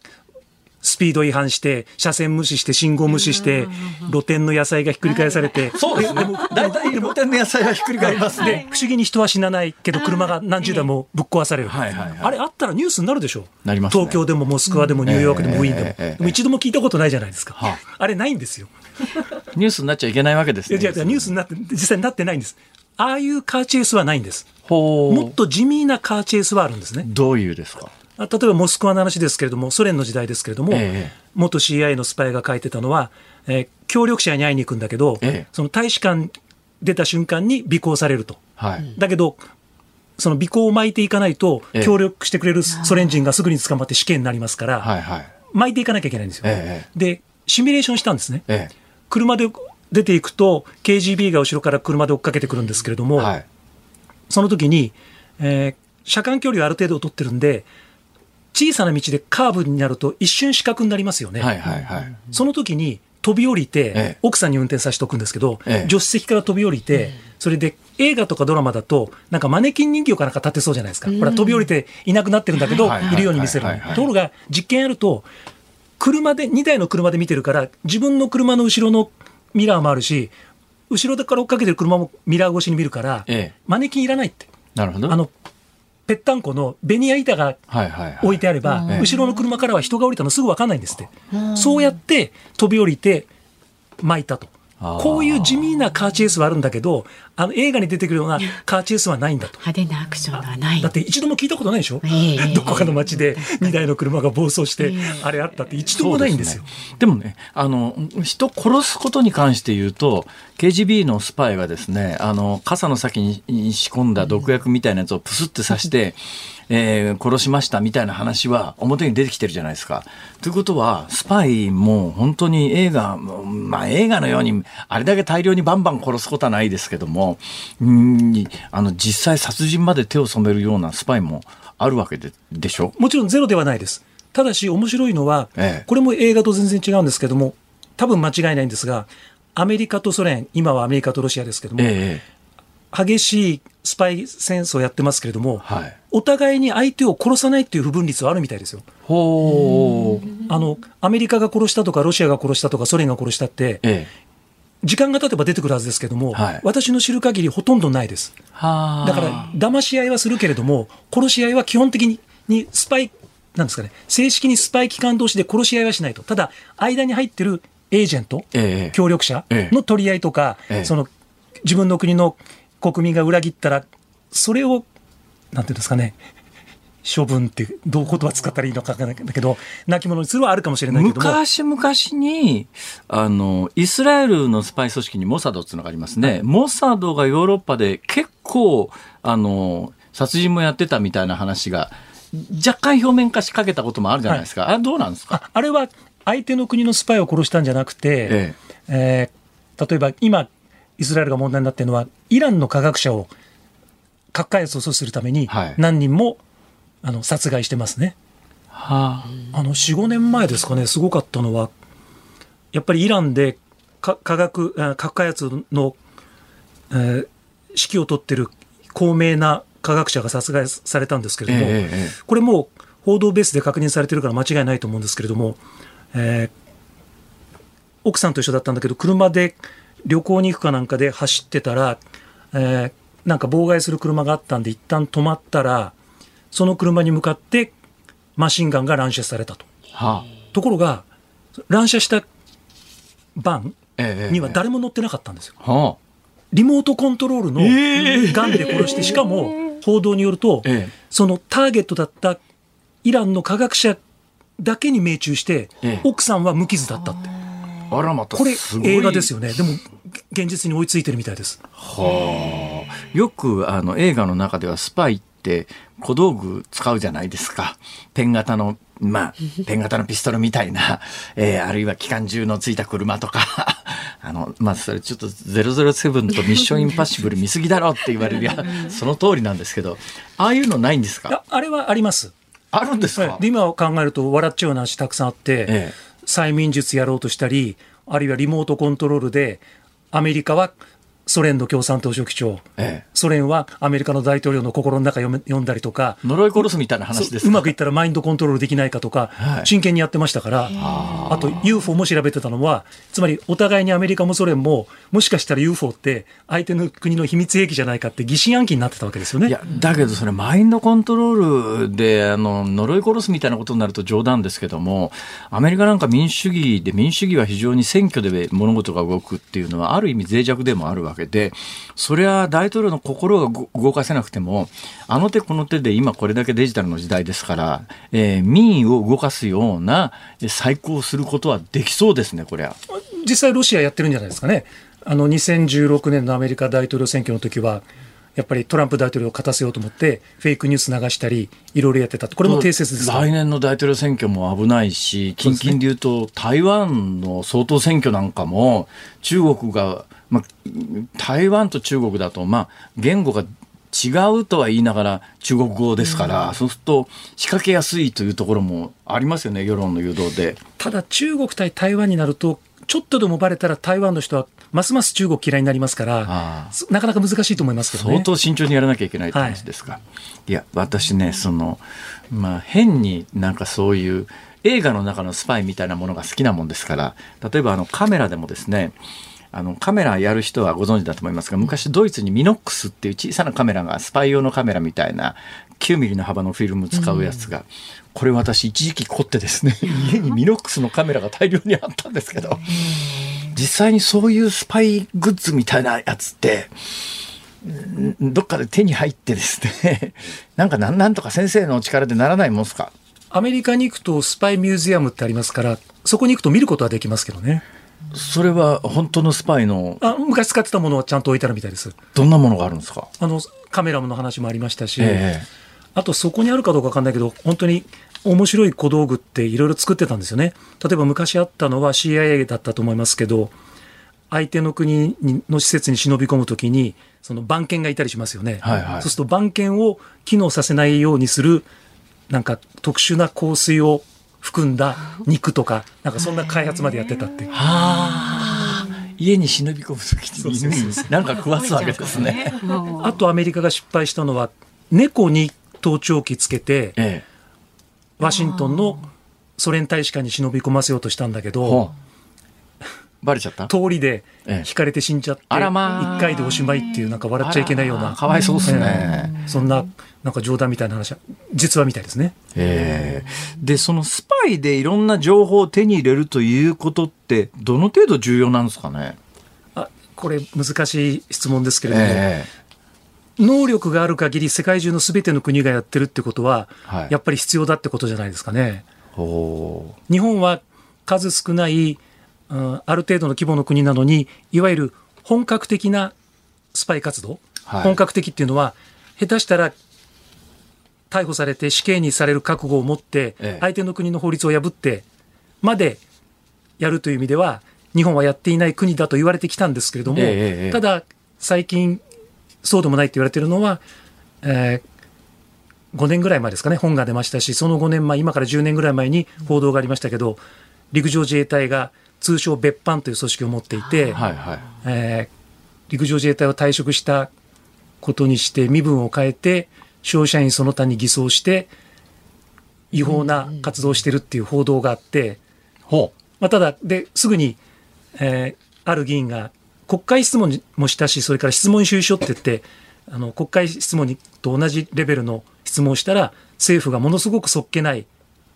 [SPEAKER 3] スピード違反して、車線無視して、信号無視して、露店の野菜がひっくり返されて、
[SPEAKER 2] そうですね。大体露店の野菜はひっくり返ります
[SPEAKER 3] ね。不思議に人は死なないけど、車が何十台もぶっ壊される。あれあったらニュースになるでしょ
[SPEAKER 2] なります、
[SPEAKER 3] 東京でもモスクワでもニューヨークでもウィーンでも。でも一度も聞いたことないじゃないですか。あれないんですよ。(laughs)
[SPEAKER 2] ニュースになっちゃいけないわけですね。
[SPEAKER 3] いや、ニュースになって、実際になってないんです。ああいうカーチェイスはないんです。もっと地味なカーチェイスはあるんですね。
[SPEAKER 2] どういうですか？
[SPEAKER 3] 例えばモスクワの話ですけれども、ソ連の時代ですけれども、ええ、元 CIA のスパイが書いてたのは、えー、協力者に会いに行くんだけど、え、その大使館出た瞬間に尾行されると。はい、だけど、その尾行を巻いていかないと、協力してくれるソ連人がすぐに捕まって死刑になりますから、はいはい、巻いていかなきゃいけないんですよ。で、シミュレーションしたんですね。車で出ていくと、KGB が後ろから車で追っかけてくるんですけれども、はい、その時に、えー、車間距離をある程度取ってるんで、小さな道でカーブになると一瞬死角になりますよね。はいはいはい、その時に飛び降りて、ええ、奥さんに運転させておくんですけど、え、助手席から飛び降りて、それで映画とかドラマだと、なんかマネキン人形かなんか立ってそうじゃないですか。ほら、飛び降りていなくなってるんだけど、いるように見せる。ところが、実験やると、車で、2台の車で見てるから、自分の車の後ろのミラーもあるし、後ろから追っかけてる車もミラー越しに見るから、ええ、マネキンいらないって。
[SPEAKER 2] なるほど。
[SPEAKER 3] あの、ぺったんこのベニヤ板が置いてあれば、後ろの車からは人が降りたのすぐ分かんないんですって。そうやって飛び降りて巻いたと。こういう地味なカーチェイスはあるんだけど、あの映画に出てくるようなカーチェイスはないんだと。
[SPEAKER 1] 派手なアクションがない。
[SPEAKER 3] だって一度も聞いたことないでしょ、えー、どこかの街で2台の車が暴走して、あれあったって一度もないんですよ。
[SPEAKER 2] でもね、あの、人殺すことに関して言うと、KGB のスパイがですね、あの、傘の先に仕込んだ毒薬みたいなやつをプスって刺して、えー、殺しましたみたいな話は表に出てきてるじゃないですか。ということは、スパイも本当に映画、まあ映画のように、あれだけ大量にバンバン殺すことはないですけども、んあの実際殺人まで手を染めるようなスパイもあるわけででしょ？
[SPEAKER 3] もちろんゼロではないです。ただし面白いのは、ええ、これも映画と全然違うんですけども、多分間違いないんですが、アメリカとソ連、今はアメリカとロシアですけども、え、激しいスパイ戦争をやってますけれども、はい、お互いに相手を殺さないっていう不分率はあるみたいですよ。ほあのアメリカが殺したとかロシアが殺したとかソ連が殺したって、ええ、時間が経てば出てくるはずですけども、はい、私の知る限りほとんどないです。だから騙し合いはするけれども殺し合いは基本的ににスパイなんですかね正式にスパイ機関同士で殺し合いはしないと。ただ間に入ってるエージェント、ええ、協力者の取り合いとか、え、その自分の国の国民が裏切ったら、それを、なんていうんですかね、処分ってどう言葉使ったらいいのかだけど亡き者にするはあるかもしれないけど
[SPEAKER 2] 昔々にあのイスラエルのスパイ組織にモサドっていうのがありますね、はい、モサドがヨーロッパで結構あの殺人もやってたみたいな話が若干表面化しかけたこともあるじゃないですか、はい、あれどうなんですか？
[SPEAKER 3] あれは相手の国のスパイを殺したんじゃなくて、ええ。えー、例えば今イスラエルが問題になっているのは、イランの科学者を核開発を阻止するために、何人も、あの殺害してますね。はあ、あの4、5年前ですかね、すごかったのは、やっぱりイランで科学、核開発の、えー、指揮を執ってる高名な科学者が殺害されたんですけれども、えー、これも報道ベースで確認されてるから間違いないと思うんですけれども、えー、奥さんと一緒だったんだけど、車で旅行に行くかなんかで走ってたら、えー、なんか妨害する車があったんで一旦止まったらその車に向かってマシンガンが乱射されたと。はあ、ところが乱射したバンには誰も乗ってなかったんですよ。はあ、リモートコントロールのガンで殺して、しかも報道によると、そのターゲットだったイランの科学者だけに命中して、奥さんは無傷だったって。
[SPEAKER 2] あらまた
[SPEAKER 3] これ映画ですよね。でも現実に追いついてるみたいです。
[SPEAKER 2] はあ。よくあの映画の中ではスパイって小道具使うじゃないですか。ペン型のまあ、ペン型のピストルみたいな、えー、あるいは機関銃のついた車とか、(laughs) あの、まあ、それちょっと007とミッションインパッシブル見すぎだろって言われるや、その通りなんですけど、ああいうのないんですか？
[SPEAKER 3] あれはあります。
[SPEAKER 2] あるんですか、
[SPEAKER 3] で今考えると笑っちゃう話たくさんあって、ええ、催眠術やろうとしたり、あるいはリモートコントロールで、アメリカはソ連の共産党書記長、ええ、ソ連はアメリカの大統領の心の中読 (laughs) 読んだりとか。
[SPEAKER 2] 呪い殺すみたいな話です
[SPEAKER 3] うまくいったらマインドコントロールできないかとか、はい、真剣にやってましたからあと UFO も調べてたのはつまりお互いにアメリカもソ連ももしかしたら UFO って相手の国の秘密兵器じゃないかって疑心暗鬼になってたわけですよね。
[SPEAKER 2] いやだけどそれマインドコントロールであの呪い殺すみたいなことになると冗談ですけどもアメリカなんか民主主義で民主主義は非常に選挙で物事が動くっていうのはある意味脆弱でもあるわけでそれは大統領の心が動かせなくても、あの手この手で今これだけデジタルの時代ですから、えー、民意を動かすような再考することはできそうですね、これは。
[SPEAKER 3] 実際ロシアやってるんじゃないですかね。あの2016年のアメリカ大統領選挙の時は、やっぱりトランプ大統領を勝たせようと思って、フェイクニュース流したり、いろいろやってたこれも定説です
[SPEAKER 2] 来年の大統領選挙も危ないし、近々で言うと、台湾の総統選挙なんかも、中国がまあ、台湾と中国だと、まあ、言語が違うとは言いながら中国語ですから、うん、そうすると仕掛けやすいというところもありますよね世論の誘導で。
[SPEAKER 3] ただ中国対台湾になるとちょっとでもバレたら台湾の人はますます中国嫌いになりますからなかなか難しいと思いますけど、
[SPEAKER 2] ね、相当慎重にやらなきゃいけないって話ですか、はい、いや私ねそのまあ変になんかそういう映画の中のスパイみたいなものが好きなもんですから例えばあのカメラでもですねあのカメラやる人はご存知だと思いますが昔ドイツにミノックスっていう小さなカメラがスパイ用のカメラみたいな9ミリの幅のフィルム使うやつが、これ私一時期凝ってですね (laughs) 家にミノックスのカメラが大量にあったんですけど実際にそういうスパイグッズみたいなやつってどっかで手に入ってですね (laughs) なんかなんとか先生の力でならないもんすか？
[SPEAKER 3] アメリカに行くとスパイミュージアムってありますからそこに行くと見ることはできますけどね。
[SPEAKER 2] それは本当のスパイの？
[SPEAKER 3] あ昔使ってたものはちゃんと置いてあるみたいです。
[SPEAKER 2] どんなものがあるんですか？
[SPEAKER 3] あのカメラの話もありましたし、えー、あとそこにあるかどうか分かんないけど本当に面白い小道具っていろいろ作ってたんですよね。例えば昔あったのは CIA だったと思いますけど相手の国の施設に忍び込むときにその番犬がいたりしますよね、はいはい、そうすると番犬を機能させないようにするなんか特殊な香水を含んだ肉とかなんかそんな開発までやってたっては
[SPEAKER 2] あ。家に忍び込む時に犬になんか食わすわけですね。
[SPEAKER 3] あとアメリカが失敗したのは猫に盗聴器つけて、ええ、ワシントンのソ連大使館に忍び込ませようとしたんだけど
[SPEAKER 2] バレちゃった？
[SPEAKER 3] 通りで引かれて死んじゃって、あらまあ、1回でおしまいっていうなんか笑っちゃいけないような。
[SPEAKER 2] かわいそうですね、
[SPEAKER 3] えー、そんななんか冗談みたいな話。実話みたいですね、
[SPEAKER 2] えー、でそのスパイでいろんな情報を手に入れるということってどの程度重要なんですかね？
[SPEAKER 3] あこれ難しい質問ですけれども、えー、能力がある限り世界中のすべての国がやってるってことは、はい、やっぱり必要だってことじゃないですかね。日本は数少ないある程度の規模の国なのにいわゆる本格的なスパイ活動、はい、本格的っていうのは下手したら逮捕されて死刑にされる覚悟を持って相手の国の法律を破ってまでやるという意味では日本はやっていない国だと言われてきたんですけれども、ただ最近そうでもないと言われているのは、えー、5年ぐらい前ですかね本が出ましたしその5年前今から10年ぐらい前に報道がありましたけど陸上自衛隊が通称別班という組織を持っていて、はいはい、えー、陸上自衛隊を退職したことにして身分を変えて消費者員その他に偽装して違法な活動をしてるっていう報道があって、う。ん、まあ、ただですぐに、えー、ある議員が国会質問もしたしそれから質問収書って言ってあの国会質問にと同じレベルの質問をしたら政府がものすごくそっけない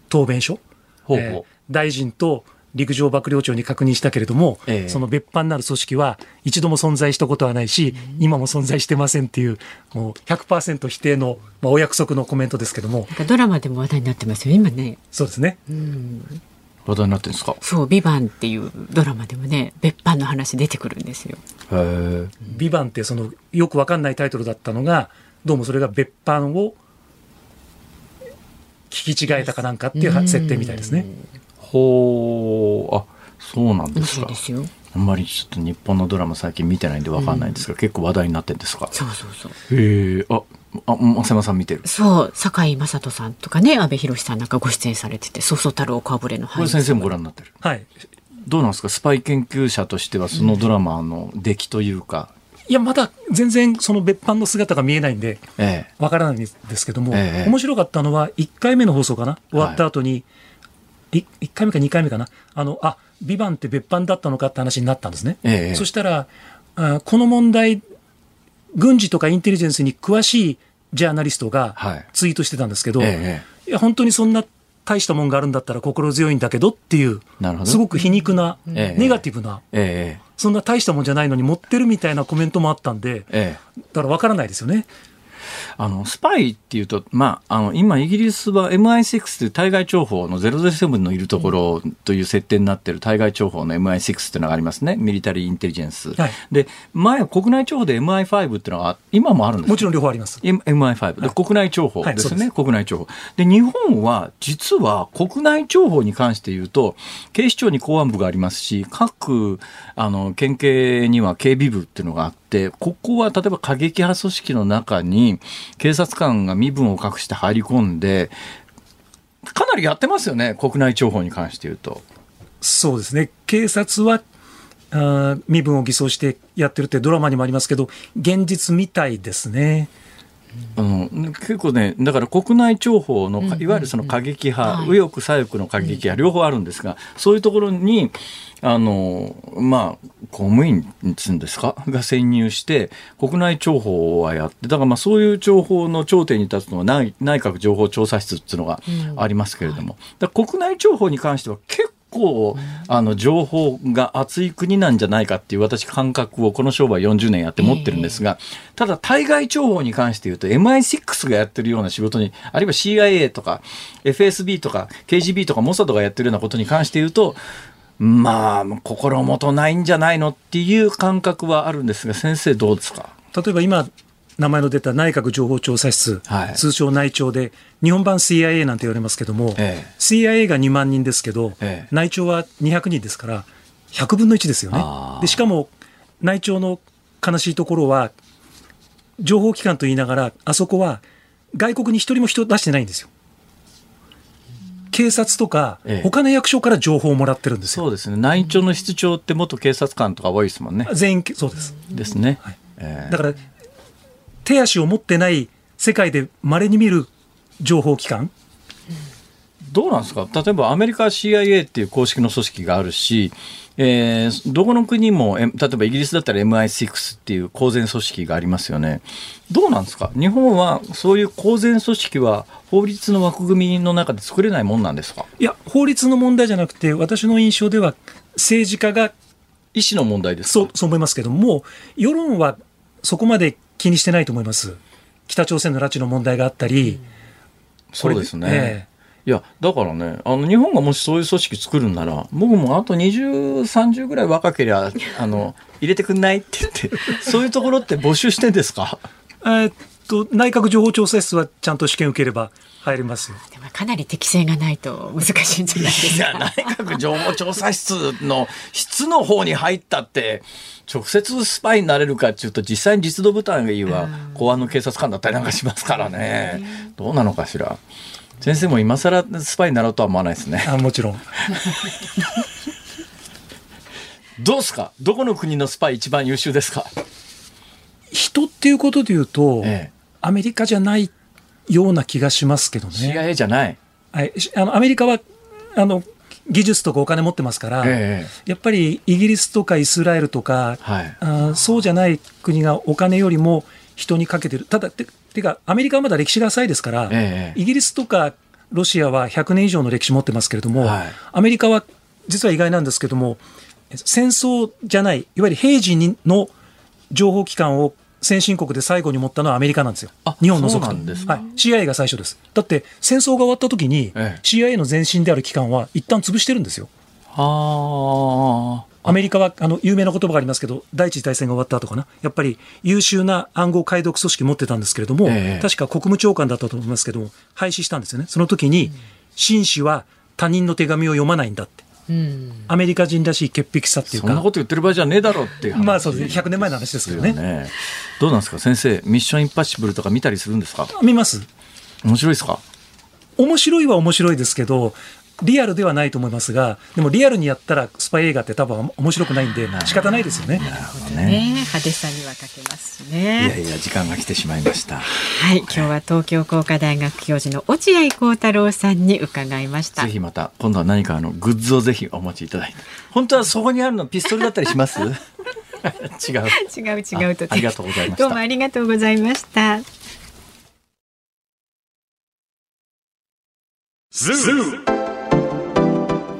[SPEAKER 3] 答弁書ほうほう、えー、大臣と陸上幕僚長に確認したけれども、ええ、その別班なる組織は一度も存在したことはないし、今も存在してませんっていう、もう100%否定の、まあ、お約束のコメントですけども。
[SPEAKER 1] ドラマでも話題になってますよ、今ね。
[SPEAKER 3] そうですね。
[SPEAKER 2] うん話題になってんですか？
[SPEAKER 1] そう「ビバンっていうドラマでもね別班の話出てくるんですよ。
[SPEAKER 3] へビバンってそのよくわかんないタイトルだったのがどうもそれが別班を聞き違えたかなんかっていう設定みたいですね。
[SPEAKER 2] ほうあそうなんですかあんまりちょっと日本のドラマ最近見てないんでわかんないんですが、うん、結構話題になってんですか？
[SPEAKER 1] そうそうそう。
[SPEAKER 2] へえああ増山さん見てる？
[SPEAKER 1] そう堺雅人さんとかね阿部寛さんなんかご出演されててそうそうたるおかぶれの
[SPEAKER 2] これ先生もご覧になってる？
[SPEAKER 3] はい。
[SPEAKER 2] どうなんですか？スパイ研究者としてはそのドラマの出来というか、
[SPEAKER 3] うん、いやまだ全然その別班の姿が見えないんでわからないんですけども、ええ、面白かったのは1回目の放送かな？終わった後に、はい1回目か2回目かな、あの、あ、ビバンって別班だったのかって話になったんですね。ええ、そしたら、あこの問題、軍事とかインテリジェンスに詳しいジャーナリストがツイートしてたんですけど、はいえ、いや、本当にそんな大したもんがあるんだったら心強いんだけどっていう、すごく皮肉な、ネガティブな、そんな大したもんじゃないのに持ってるみたいなコメントもあったんで、だから分からないですよね。
[SPEAKER 2] あの、スパイっていうと、まあ、あの、今、イギリスは MI6 という対外情報の007のいるところという設定になっている対外情報の MI6 というのがありますね。ミリタリーインテリジェンス。はい、で、前、国内情報で MI5 っていうのは、今もあるんです
[SPEAKER 3] もちろん両方あります。
[SPEAKER 2] MI5。で、国内情報ですね、はい、国内情報。で、日本は、実は国内情報に関して言うと、警視庁に公安部がありますし、各、あの、県警には警備部っていうのがあって、ここは例えば過激派組織の中に警察官が身分を隠して入り込んで、かなりやってますよね、国内諜報に関して言うと。
[SPEAKER 3] そうですね。警察はあ身分を偽装してやってるってドラマにもありますけど現実みたいですね。
[SPEAKER 2] あの結構ね、だから国内情報の、いわゆるその過激派、右翼、左翼の過激派、両方あるんですが、そういうところに、あの、まあ、公務員つうんですか？が潜入して、国内情報はやって、だからまあそういう情報の頂点に立つのは内内閣情報調査室っていうのがありますけれども、うんはい、国内情報に関しては結構、あの、情報が厚い国なんじゃないかっていう私感覚をこの商売40年やって持ってるんですが、ただ対外情報に関して言うと MI6 がやってるような仕事に、あるいは CIA とか FSB とか KGB とかモサドがやってるようなことに関して言うと、まあ、心もとないんじゃないのっていう感覚はあるんですが、先生どうですか？
[SPEAKER 3] 例えば今、名前の出た内閣情報調査室、はい、通称内調で、日本版 CIA なんて言われますけども、ええ、CIA が2万人ですけど、え、内調は200人ですから、100分の1ですよね。でしかも、内調の悲しいところは、情報機関と言いながら、あそこは外国に一人も人出してないんですよ。警察とか、他の役所から情報をもらってるんです
[SPEAKER 2] よ。そうですね。内調の室長って元警察官とか多いですもんね。
[SPEAKER 3] 全員、そうです。
[SPEAKER 2] ですね。
[SPEAKER 3] はいえー、だから、手足を持ってない世界で稀に見る情報機関？
[SPEAKER 2] どうなんですか？例えばアメリカ CIA っていう公式の組織があるし、えー、どこの国も、例えばイギリスだったら MI6 っていう公然組織がありますよね。どうなんですか？日本はそういう公然組織は法律の枠組みの中で作れないもんなんですか？
[SPEAKER 3] いや、法律の問題じゃなくて、私の印象では政治家が
[SPEAKER 2] 意思の問題です
[SPEAKER 3] そう、そう思いますけども、世論はそこまで気にしてないと思います。北朝鮮の拉致の問題があったり。
[SPEAKER 2] そうですね。えいや、だからね、あの、日本がもしそういう組織作るんなら、僕もあと20、30ぐらい若けりゃ、あの、入れてくんないって言って、(laughs) そういうところって募集してんですか？
[SPEAKER 3] えっと、内閣情報調査室はちゃんと試験受ければ入りますよ。
[SPEAKER 1] でもかなり適性がないと難しいんじゃないですか？いや、
[SPEAKER 2] 内閣情報調査室の質の方に入ったって、直接スパイになれるかっていうと、実際に実動部隊は公安の警察官だったりなんかしますからね。どうなのかしら？先生も今更スパイになろうとは思わないですね。
[SPEAKER 3] あもちろん。(laughs)
[SPEAKER 2] どうすか？どこの国のスパイ一番優秀ですか？
[SPEAKER 3] 人っていうことで言うと、ええ、アメリカじゃないような気がしますけどね。
[SPEAKER 2] CIA じゃない。
[SPEAKER 3] はい、あのアメリカはあの技術とかお金持ってますから、ええ、やっぱりイギリスとかイスラエルとか、はい、あそうじゃない国がお金よりも人にかけてる。ただ、ていうか、アメリカはまだ歴史が浅いですから、ええ、イギリスとかロシアは100年以上の歴史持ってますけれども、はい、アメリカは実は意外なんですけども、戦争じゃない、いわゆる平時の情報機関を先進国で最後に持ったのはアメリカなんですよ。日本除くと。はい。CIA が最初です。だって戦争が終わった時に、ええ、CIA の前身である機関は一旦潰してるんですよ。はあ。アメリカはあの有名な言葉がありますけど、第一次大戦が終わった後かな、やっぱり優秀な暗号解読組織持ってたんですけれども、え確か国務長官だったと思いますけど廃止したんですよね。その時に、紳士は他人の手紙を読まないんだって。うん、アメリカ人らしい潔癖さっていうか。
[SPEAKER 2] そんなこと言ってる場合じゃねえだろうっていう
[SPEAKER 3] まあそうですね。100年前の話ですけどね。ね
[SPEAKER 2] どうなんですか？先生、ミッションインパッシブルとか見たりするんですか？
[SPEAKER 3] 見ます。
[SPEAKER 2] 面白いですか？
[SPEAKER 3] 面白いは面白いですけど、リアルではないと思いますが、でもリアルにやったらスパイ映画って多分面白くないんで、仕方ないですよね。なるほ
[SPEAKER 1] どね。派手さには欠けますね。
[SPEAKER 2] いやいや、時間が来てしまいました。
[SPEAKER 1] はい、今日は東京工科大学教授の落合幸太郎さんに伺いました。
[SPEAKER 2] ぜひまた、今度は何かあのグッズをぜひお持ちいただいて。本当はそこにあるのピストルだったりします？(laughs) 違う。
[SPEAKER 1] 違う違うと。
[SPEAKER 2] ありがとうございました。
[SPEAKER 1] どうもありがとうございました。ズーム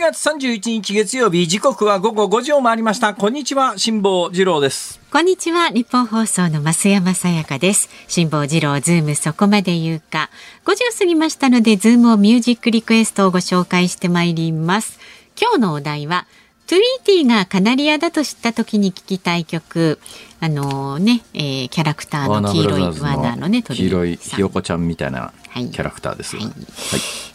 [SPEAKER 2] 月31日月曜日時刻は午後5時を回りました。こんにちは辛坊治郎です。
[SPEAKER 1] こんにちはニッポン放送の増山さやかです。辛坊治郎ズームそこまで言うか。5時を過ぎましたのでズームオンミュージックリクエストをご紹介してまいります。今日のお題はトゥイーティーがカナリアだと知った時に聞きたい曲。あのね、えー、キャラクターの黄色いワーナーのね
[SPEAKER 2] 黄色いひよこちゃんみたいなキャラクターです、はい。はい、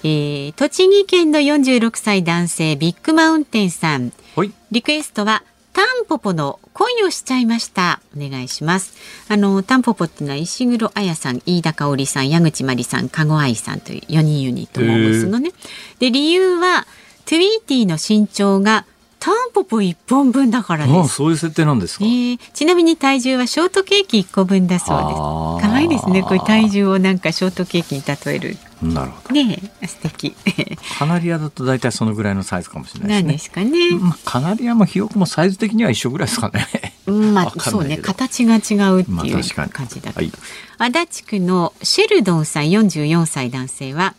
[SPEAKER 1] えー、栃木県の46歳男性ビッグマウンテンさん、はい、リクエストはタンポポの恋をしちゃいました。お願いします。あの、タンポポっていうのは石黒彩さん、飯田香織さん、矢口真理さん、加護愛さんという4人ユニットモー。ムスのね。で、理由は、トゥイーティーの身長がタンポポ一本分だからです。
[SPEAKER 2] そういう設定なんですか、え
[SPEAKER 1] ー、ちなみに体重はショートケーキ一個分だそうです。可愛いですね。これ体重をなんかショートケーキに例える。
[SPEAKER 2] なるほど。
[SPEAKER 1] ね素敵。(laughs)
[SPEAKER 2] カナリアだと大体そのぐらいのサイズかもしれないですね。
[SPEAKER 1] ですかね。
[SPEAKER 2] まあ、カナリアもヒヨコもサイズ的には一緒ぐらいですかね。(laughs)
[SPEAKER 1] まあそうね形が違うっていう感じだと、はい、足立区のシェルドンさん44歳男性は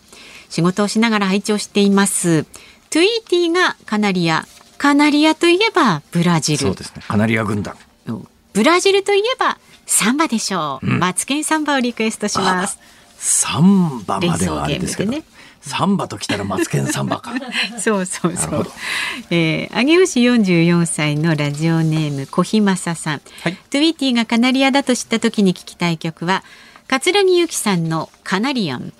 [SPEAKER 1] 仕事をしながら拝聴しています。トゥイーティーがカナリアカナリアといえばブラジル。
[SPEAKER 2] そうですね。カナリア軍団。
[SPEAKER 1] ブラジルといえばサンバでしょう。うん、マツケンサンバをリクエストします。
[SPEAKER 2] サンバまではあれですけど。ね、サンバときたらマツケンサンバか。(laughs)
[SPEAKER 1] そうそうそう。えー、上尾市44歳のラジオネーム小日正さん。はい、トゥイティがカナリアだと知った時に聞きたい曲は桂木由紀さんのカナリアン。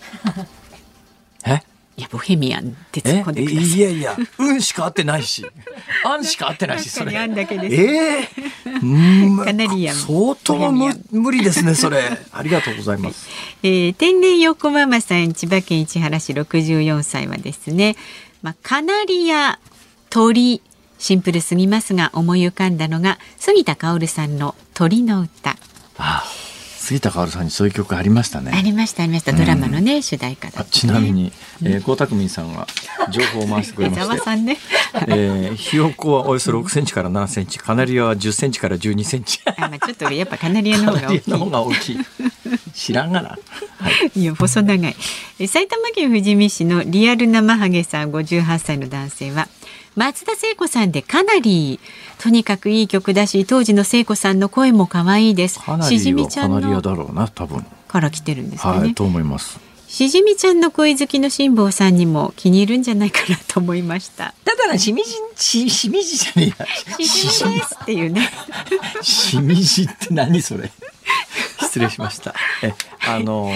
[SPEAKER 2] え？
[SPEAKER 1] いやボヘミアンって突っ込んでくださ
[SPEAKER 2] い。いやいや、うんしか合ってないし、(laughs) あんしか合ってないし、それ。
[SPEAKER 1] あんだけです。
[SPEAKER 2] ええ
[SPEAKER 1] ー、カナリアン。
[SPEAKER 2] 相当無無理ですね、それ。ありがとうございます。
[SPEAKER 1] えー、天然横ママさん、千葉県市原市64歳はですね、まあ、カナリア、鳥、シンプルすぎますが思い浮かんだのが杉田薫さんの鳥の歌。
[SPEAKER 2] ああ杉田薫さんにそういう曲ありましたね。
[SPEAKER 1] ありましたありましたドラマのね、うん、主題歌だ、ね、
[SPEAKER 2] ちなみに、えー、江沢民さんは情報を回してくれまして、(laughs)
[SPEAKER 1] さんね、(laughs)
[SPEAKER 2] えー、ひよこはおよそ6センチから7センチ、カナリアは10センチから12センチ。(laughs)
[SPEAKER 1] あまあちょっとやっぱカナリアの方が大きい。
[SPEAKER 2] の方が大きい。知らんがな。は
[SPEAKER 1] い、いや細長い。埼玉県富士見市のリアル生ハゲさん58歳の男性は。松田聖子さんでかなりとにかくいい曲だし当時の聖子さんの声も可愛いです。
[SPEAKER 2] しじみちゃんのだろうな多分。
[SPEAKER 1] から来てるんですね、
[SPEAKER 2] はい、と思います。
[SPEAKER 1] しじみちゃんの声好きの辛坊さんにも気に入るんじゃないかなと思いました。
[SPEAKER 2] だからしみじししみじじゃねえ
[SPEAKER 1] や。しじみですっていうね。(laughs)
[SPEAKER 2] しみじって何それ失礼しました。え、あの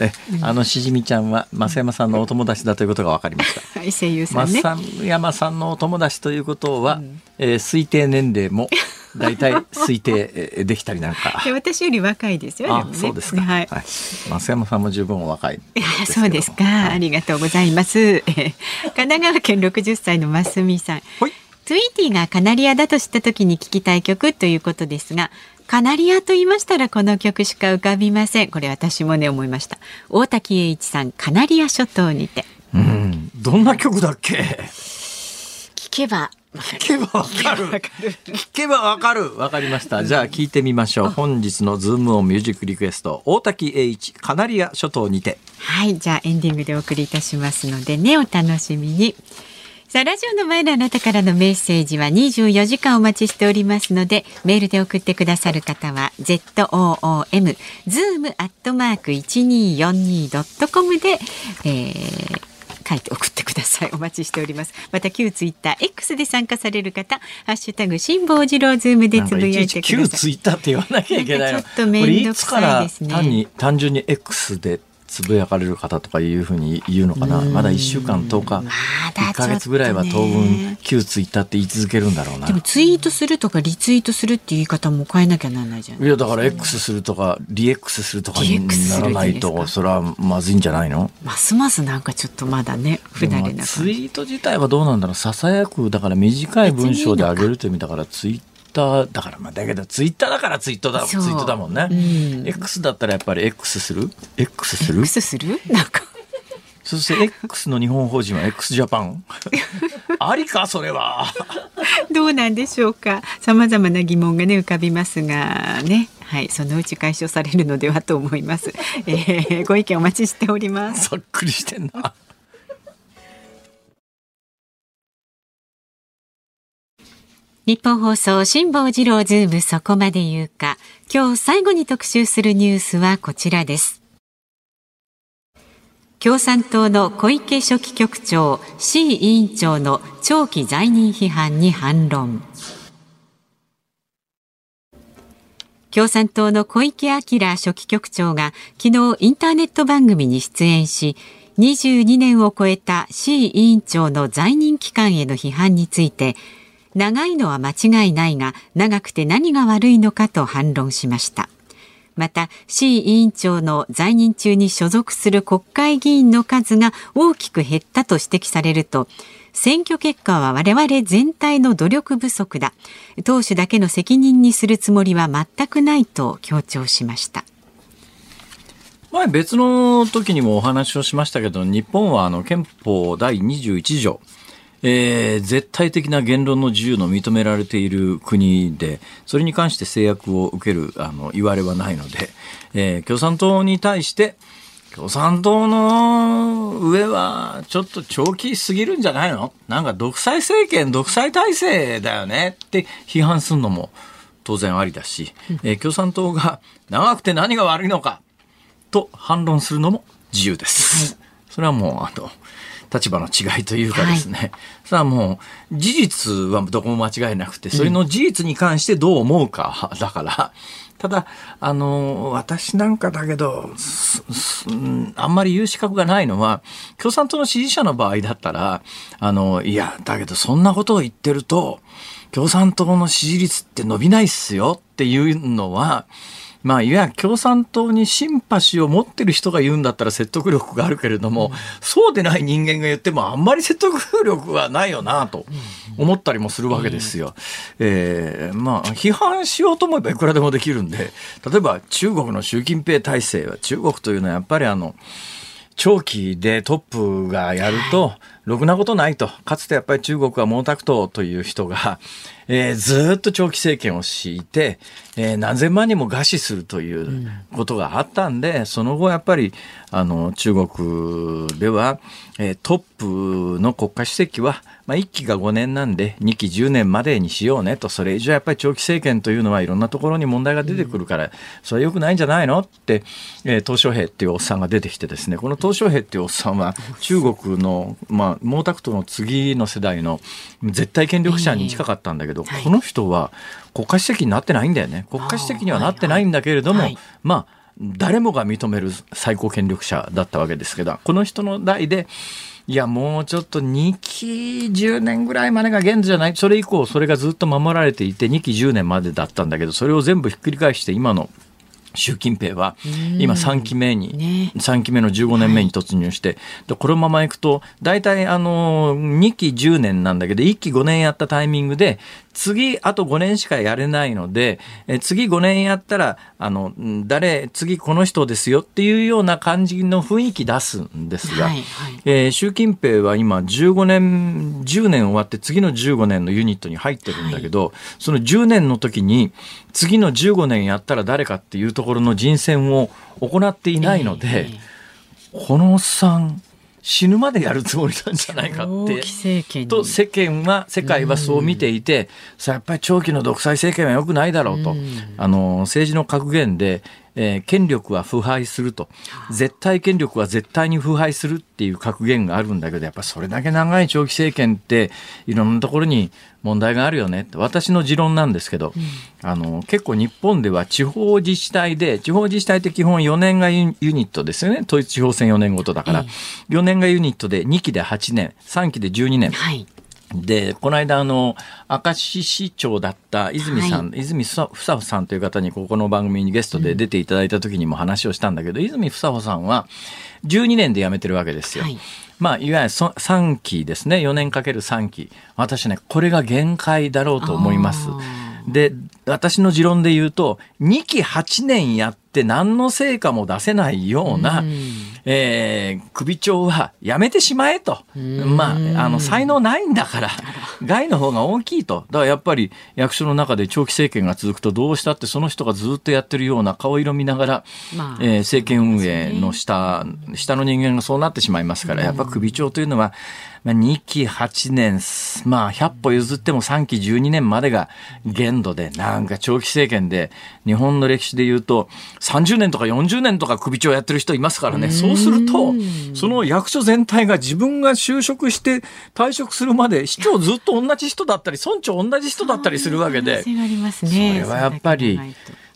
[SPEAKER 2] え、あのしじみちゃんは増山さんのお友達だということが分かりました。(laughs)
[SPEAKER 1] はい、声優さんね。
[SPEAKER 2] 増山さんのお友達ということは、うん、えー、推定年齢も大体推定できたりなんか。(laughs)
[SPEAKER 1] 私より若いですよ。
[SPEAKER 2] あ、ね、そうですか。はい。はい、増山さんも十分若い
[SPEAKER 1] いや、そうですか、はい、ありがとうございます。神奈川県六十歳のますみさん。はい。トゥイティがカナリアだと知った時に聞きたい曲ということですがカナリアと言いましたらこの曲しか浮かびません。これ私もね思いました。大滝詠一さんカナリア諸島にて。
[SPEAKER 2] うん。どんな曲だっけ？
[SPEAKER 1] 聞けば
[SPEAKER 2] 聞けばわかる。聞けばわかる。わかりました。じゃあ聞いてみましょう。本日のズームオンミュージックリクエスト。大滝詠一カナリア諸島にて。
[SPEAKER 1] はい。じゃあエンディングでお送りいたしますのでねお楽しみにさあ、ラジオの前のあなたからのメッセージは24時間お待ちしておりますので、メールで送ってくださる方は、zoom、zoom アットマーク 1242.com で、えー、書いて送ってください。お待ちしております。また旧ツイッター X で参加される方、ハッシュタグ辛坊治郎ズームでつぶやいてください。
[SPEAKER 2] 旧ツイッターって言わなきゃいけないの。
[SPEAKER 1] ちょっと面倒くさいですね。
[SPEAKER 2] 単に単純に X でつぶやかれる方とかいうふうに言うのかな。まだ1週間10日1か月ぐらいは当分旧ツイッターって言い続けるんだろうな。
[SPEAKER 1] でもツイートするとかリツイートするっていう言い方も変えなきゃならないじゃない。
[SPEAKER 2] いやだから X するとかリ X するとかにならないとそれはまずいんじゃないの？
[SPEAKER 1] ますますなんかちょっとまだね不慣れな
[SPEAKER 2] ツイート自体はどうなんだろう。ささやくだから短い文章で上げるという意味だからツイッターだからまあだけどツイッターだからツイートだツイートだもんね、うん、X だったらやっぱり X する？X する
[SPEAKER 1] ？X する？なんか。
[SPEAKER 2] そして X の日本法人は x ジャパンありかそれは。
[SPEAKER 1] どうなんでしょうか。さまざまな疑問がね浮かびますがね。はいそのうち解消されるのではと思います、えー、ご意見お待ちしております。
[SPEAKER 2] ざっくりしてんな
[SPEAKER 1] ニッポン放送辛坊治郎ズームそこまで言うか。今日最後に特集するニュースはこちらです。共産党の小池書記局長 C 委員長の長期在任批判に反論。共産党の小池晃書記局長が昨日インターネット番組に出演し22年を超えた C 委員長の在任期間への批判について長いのは間違いないが長くて何が悪いのかと反論しました。また C 委員長の在任中に所属する国会議員の数が大きく減ったと指摘されると選挙結果は我々全体の努力不足だ。党首だけの責任にするつもりは全くないと強調しました。
[SPEAKER 2] 前別の時にもお話をしましたけど日本はあの憲法第21条えー、絶対的な言論の自由の認められている国で、それに関して制約を受ける、あの、言われはないので、えー、共産党に対して、共産党の上はちょっと長期すぎるんじゃないの？なんか独裁政権、独裁体制だよねって批判するのも当然ありだし、えー、共産党が長くて何が悪いのかと反論するのも自由です。それはもう、あの、立場の違いというかですね、はい、それはもう事実はどこも間違いなくて、それの事実に関してどう思うか、だから、ただ、あの、私なんかだけど、あんまり言う資格がないのは、共産党の支持者の場合だったら、あの、いや、だけどそんなことを言ってると、共産党の支持率って伸びないっすよっていうのは、まあ、いわゆる共産党にシンパシーを持ってる人が言うんだったら説得力があるけれども、うん、そうでない人間が言ってもあんまり説得力はないよなと思ったりもするわけですよ。えー、まあ、批判しようと思えばいくらでもできるんで、例えば中国の習近平体制は、中国というのはやっぱりあの、長期でトップがやると、ろくなことないと。かつてやっぱり中国は毛沢東という人が、えー、ずっと長期政権を敷いて、えー、何千万人も餓死するということがあったんで、うん、その後やっぱり、あの、中国では、えー、トップの国家主席は、まあ、1期が5年なんで、2期10年までにしようねと、それ以上やっぱり長期政権というのはいろんなところに問題が出てくるから、それは良くないんじゃないの？って、えー、鄧小平っていうおっさんが出てきてですね、この鄧小平っていうおっさんは、中国の、まあ、毛沢東の次の世代の絶対権力者に近かったんだけど、はい、この人は国家主席になってないんだよね。国家主席にはなってないんだけれども、はいはい、まあ誰もが認める最高権力者だったわけですけどこの人の代でいやもうちょっと2期10年ぐらいまでが限度じゃない。それ以降それがずっと守られていて2期10年までだったんだけどそれを全部ひっくり返して今の習近平は今3期目に、ね、3期目の15年目に突入して、でこのままいくと大体あの2期10年なんだけど1期5年やったタイミングで次、あと5年しかやれないので、え次5年やったら、あの、誰、次この人ですよっていうような感じの雰囲気出すんですが、えー、習近平は今15年、10年終わって次の15年のユニットに入ってるんだけど、はい、その10年の時に、次の15年やったら誰かっていうところの人選を行っていないので、えー、このおっさん、死ぬまでやるつもりなんじゃないかって。と世間は世界はそう見ていて、さやっぱり長期の独裁政権はよくないだろうと、あの政治の格言でえー、権力は腐敗すると。絶対権力は絶対に腐敗するっていう格言があるんだけどやっぱそれだけ長い長期政権っていろんなところに問題があるよね私の持論なんですけど、うん、あの結構日本では地方自治体で地方自治体って基本4年がユニットですよね。統一地方選4年ごとだから、えー、4年がユニットで2期で8年3期で12年。はいで、この間、あの、明石市長だった泉さん、はい、泉房穂さんという方にここの番組にゲストで出ていただいた時にも話をしたんだけど、うん、泉房穂さんは12年で辞めてるわけですよ。はい、まあ、いわゆる3期ですね。4年かける3期。私ね、これが限界だろうと思います。で、私の持論で言うと、2期8年やって何の成果も出せないような、うえー、首長はやめてしまえと。まあ、あの、才能ないんだから、害の方が大きいと。だからやっぱり役所の中で長期政権が続くとどうしたってその人がずっとやってるような顔色見ながら、まあ、えー、政権運営の下、下の人間がそうなってしまいますから、やっぱ首長というのは、まあ、2期8年、まあ、100歩譲っても3期12年までが限度で、なんか長期政権で、日本の歴史で言うと、30年とか40年とか首長やってる人いますからね、そうすると、その役所全体が自分が就職して退職するまで、市長ずっと同じ人だったり、村長同じ人だったりするわけで、それはやっぱり、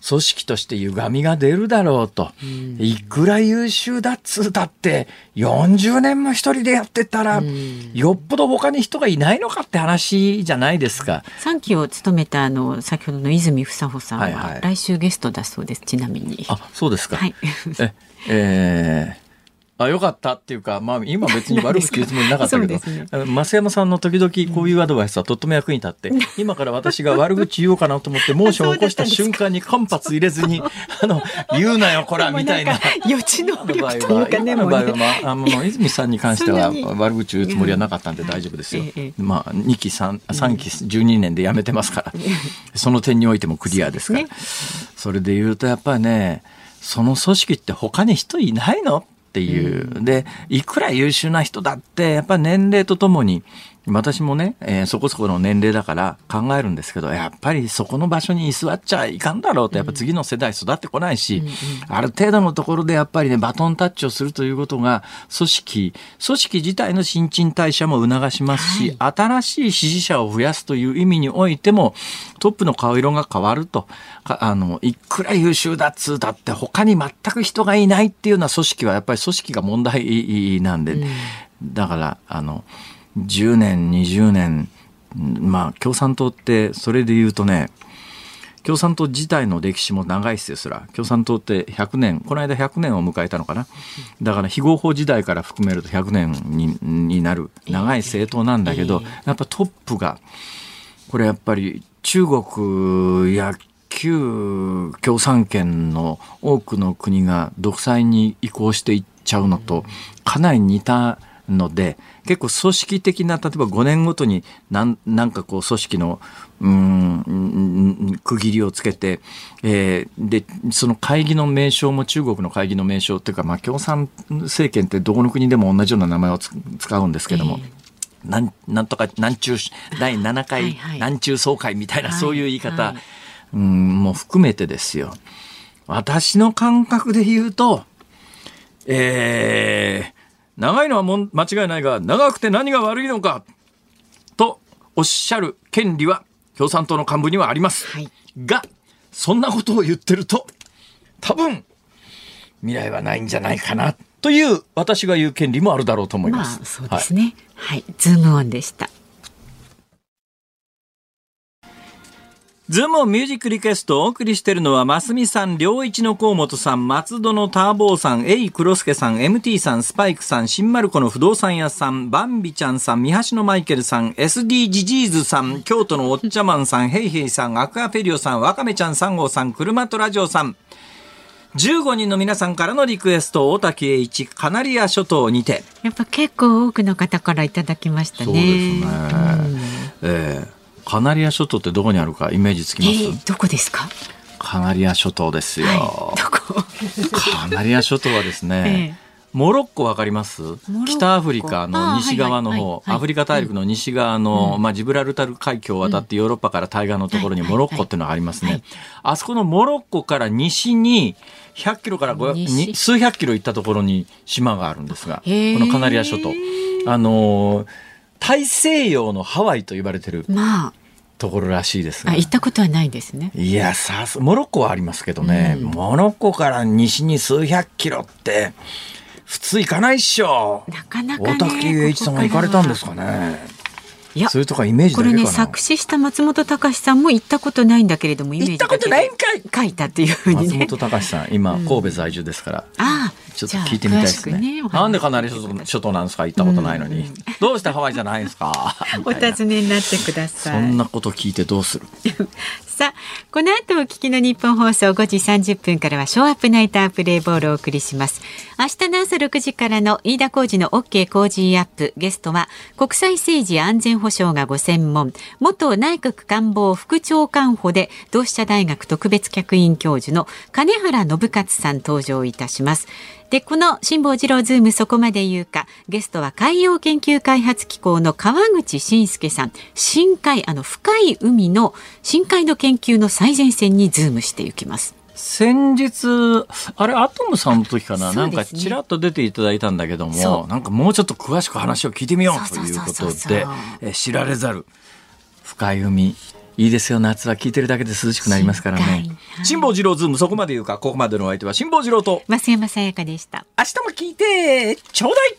[SPEAKER 2] 組織として歪みが出るだろうと。うん、いくら優秀だっつうだって、40年も一人でやってたら、うん、よっぽど他に人がいないのかって話じゃないですか。
[SPEAKER 1] 3期を務めたあの、先ほどの泉房穂さんは、来週ゲストだそうです、ちなみに。
[SPEAKER 2] あ、そうですか。はい。え、えーあ、よかったっていうか、まあ、今別に悪く言うつもりなかったけど、ね、増山さんの時々こういうアドバイスはとっても役に立って、今から私が悪口言おうかなと思って、モーションを起こした瞬間に間髪入れずに、(laughs) あの、言うなよ、こら、みたいな。
[SPEAKER 1] 予知能力というかね、
[SPEAKER 2] の場合は、まあ、あの、泉さんに関しては悪口言うつもりはなかったんで大丈夫ですよ。まあ、2期3、3期12年で辞めてますから、その点においてもクリアですから。それで言うと、やっぱりね、その組織って他に人いないの？っていう。で、いくら優秀な人だって、やっぱ年齢とともに、私もね、えー、そこそこの年齢だから考えるんですけど、やっぱりそこの場所に居座っちゃいかんだろうと、やっぱ次の世代育ってこないし、うんうん、ある程度のところでやっぱりね、バトンタッチをするということが、組織、組織自体の新陳代謝も促しますし、はい、新しい支持者を増やすという意味においても、トップの顔色が変わると、あの、いくら優秀だっつうだって他に全く人がいないっていうような組織はやっぱり組織が問題なんで、うん、だから、あの、10年、20年、まあ、共産党ってそれで言うとね、共産党自体の歴史も長いですら、共産党って100年、この間100年を迎えたのかな。だから非合法時代から含めると100年にになる。長い政党なんだけど、やっぱトップが、これやっぱり中国や旧共産圏の多くの国が独裁に移行していっちゃうのと、かなり似たので、結構組織的な例えば5年ごとになんなんかこう組織のうん区切りをつけて、えー、でその会議の名称も中国の会議の名称っていうか、まあ、共産政権ってどこの国でも同じような名前を使うんですけども。えーなんなんとか南中第7回南中総会みたいな、そういう言い方、はい、うんも含めてですよ。私の感覚で言うと、えー、長いのはも間違いないが、長くて何が悪いのか、とおっしゃる権利は共産党の幹部にはあります。はい、が、そんなことを言ってると、多分、未来はないんじゃないかな、という私が言う権利もあるだろうと思います。まあ、
[SPEAKER 1] そうですね。はい、はい、ズームオンでした。
[SPEAKER 2] ズームミュージックリクエストをお送りしているのは、ますみさん、良一の河本さん、松戸のターボーさん、エイクロスケさん、MT さん、スパイクさん、新丸子の不動産屋さん、バンビちゃんさん、三橋のマイケルさん、SD ジジーズさん、京都のおっちゃまんさん、ヘイヘイさん、アクアペリオさん、ワカメちゃん3号さん、車とラジオさん、15人の皆さんからのリクエスト、大滝栄一、カナリア諸島にて。
[SPEAKER 1] やっぱ結構多くの方からいただきましたね。そうですね。
[SPEAKER 2] うん、えーカナリア諸島ってどこにあるかイメージつきます、え
[SPEAKER 1] ー、どこですか？
[SPEAKER 2] カナリア諸島ですよ、はい、カナリア諸島はですね、(laughs) モロッコわかります？北アフリカの西側の方、アフリカ大陸の西側の、まあ、ジブラルタル海峡を渡ってヨーロッパから対岸のところにモロッコっていうのがありますね。あそこのモロッコから西に100キロから数百キロ行ったところに島があるんですが、このカナリア諸島。あのー、大西洋のハワイと言われてる。まあところらしいです
[SPEAKER 1] あ行ったことはないですね
[SPEAKER 2] いやさすモロッコはありますけどね、うん、モロッコから西に数百キロって普通行かないっしょ。
[SPEAKER 1] なかなか、ね、
[SPEAKER 2] 大竹栄一さんが行かれたんですかね。いや、それとかイメージ
[SPEAKER 1] これね、作詞した松本隆さんも行ったことないんだけれども、イメージ
[SPEAKER 2] 行ったことないんかい
[SPEAKER 1] 書いたっていうふうに
[SPEAKER 2] ね。松本隆さん、今、神戸在住ですから。うん、ああ。ちょっと聞いてみたいですね。ねなんでカナリ諸島なんですか？行ったことないのに。うん、どうしてハワイじゃないんですか？(laughs)
[SPEAKER 1] お尋ねになってくださ
[SPEAKER 2] い。そんなこと聞いてどうする？(laughs)
[SPEAKER 1] さあ、この後お聞きの日本放送5時30分からはショーアップナイタープレイボールをお送りします。明日の朝6時からの飯田浩二の OK 工事アップ。ゲストは国際政治安全保障がご専門、元内閣官房副長官補で同志社大学特別客員教授の兼原信克さん登場いたします。で、この辛坊治郎ズームそこまで言うか、ゲストは海洋研究開発機構の川口慎介さん、深海、あの深い海の深海の研究の最前線にズームしていきます。
[SPEAKER 2] 先日、あれ、アトムさんの時かな、ね、なんかちらっと出ていただいたんだけども、なんかもうちょっと詳しく話を聞いてみようということで、知られざる深い海、いいですよ夏は。聞いてるだけで涼しくなりますからね。辛坊治郎ズームそこまで言うかここまでのお相手は辛坊治郎と。
[SPEAKER 1] 増山さやかでした。
[SPEAKER 2] 明日も聞いてちょうだい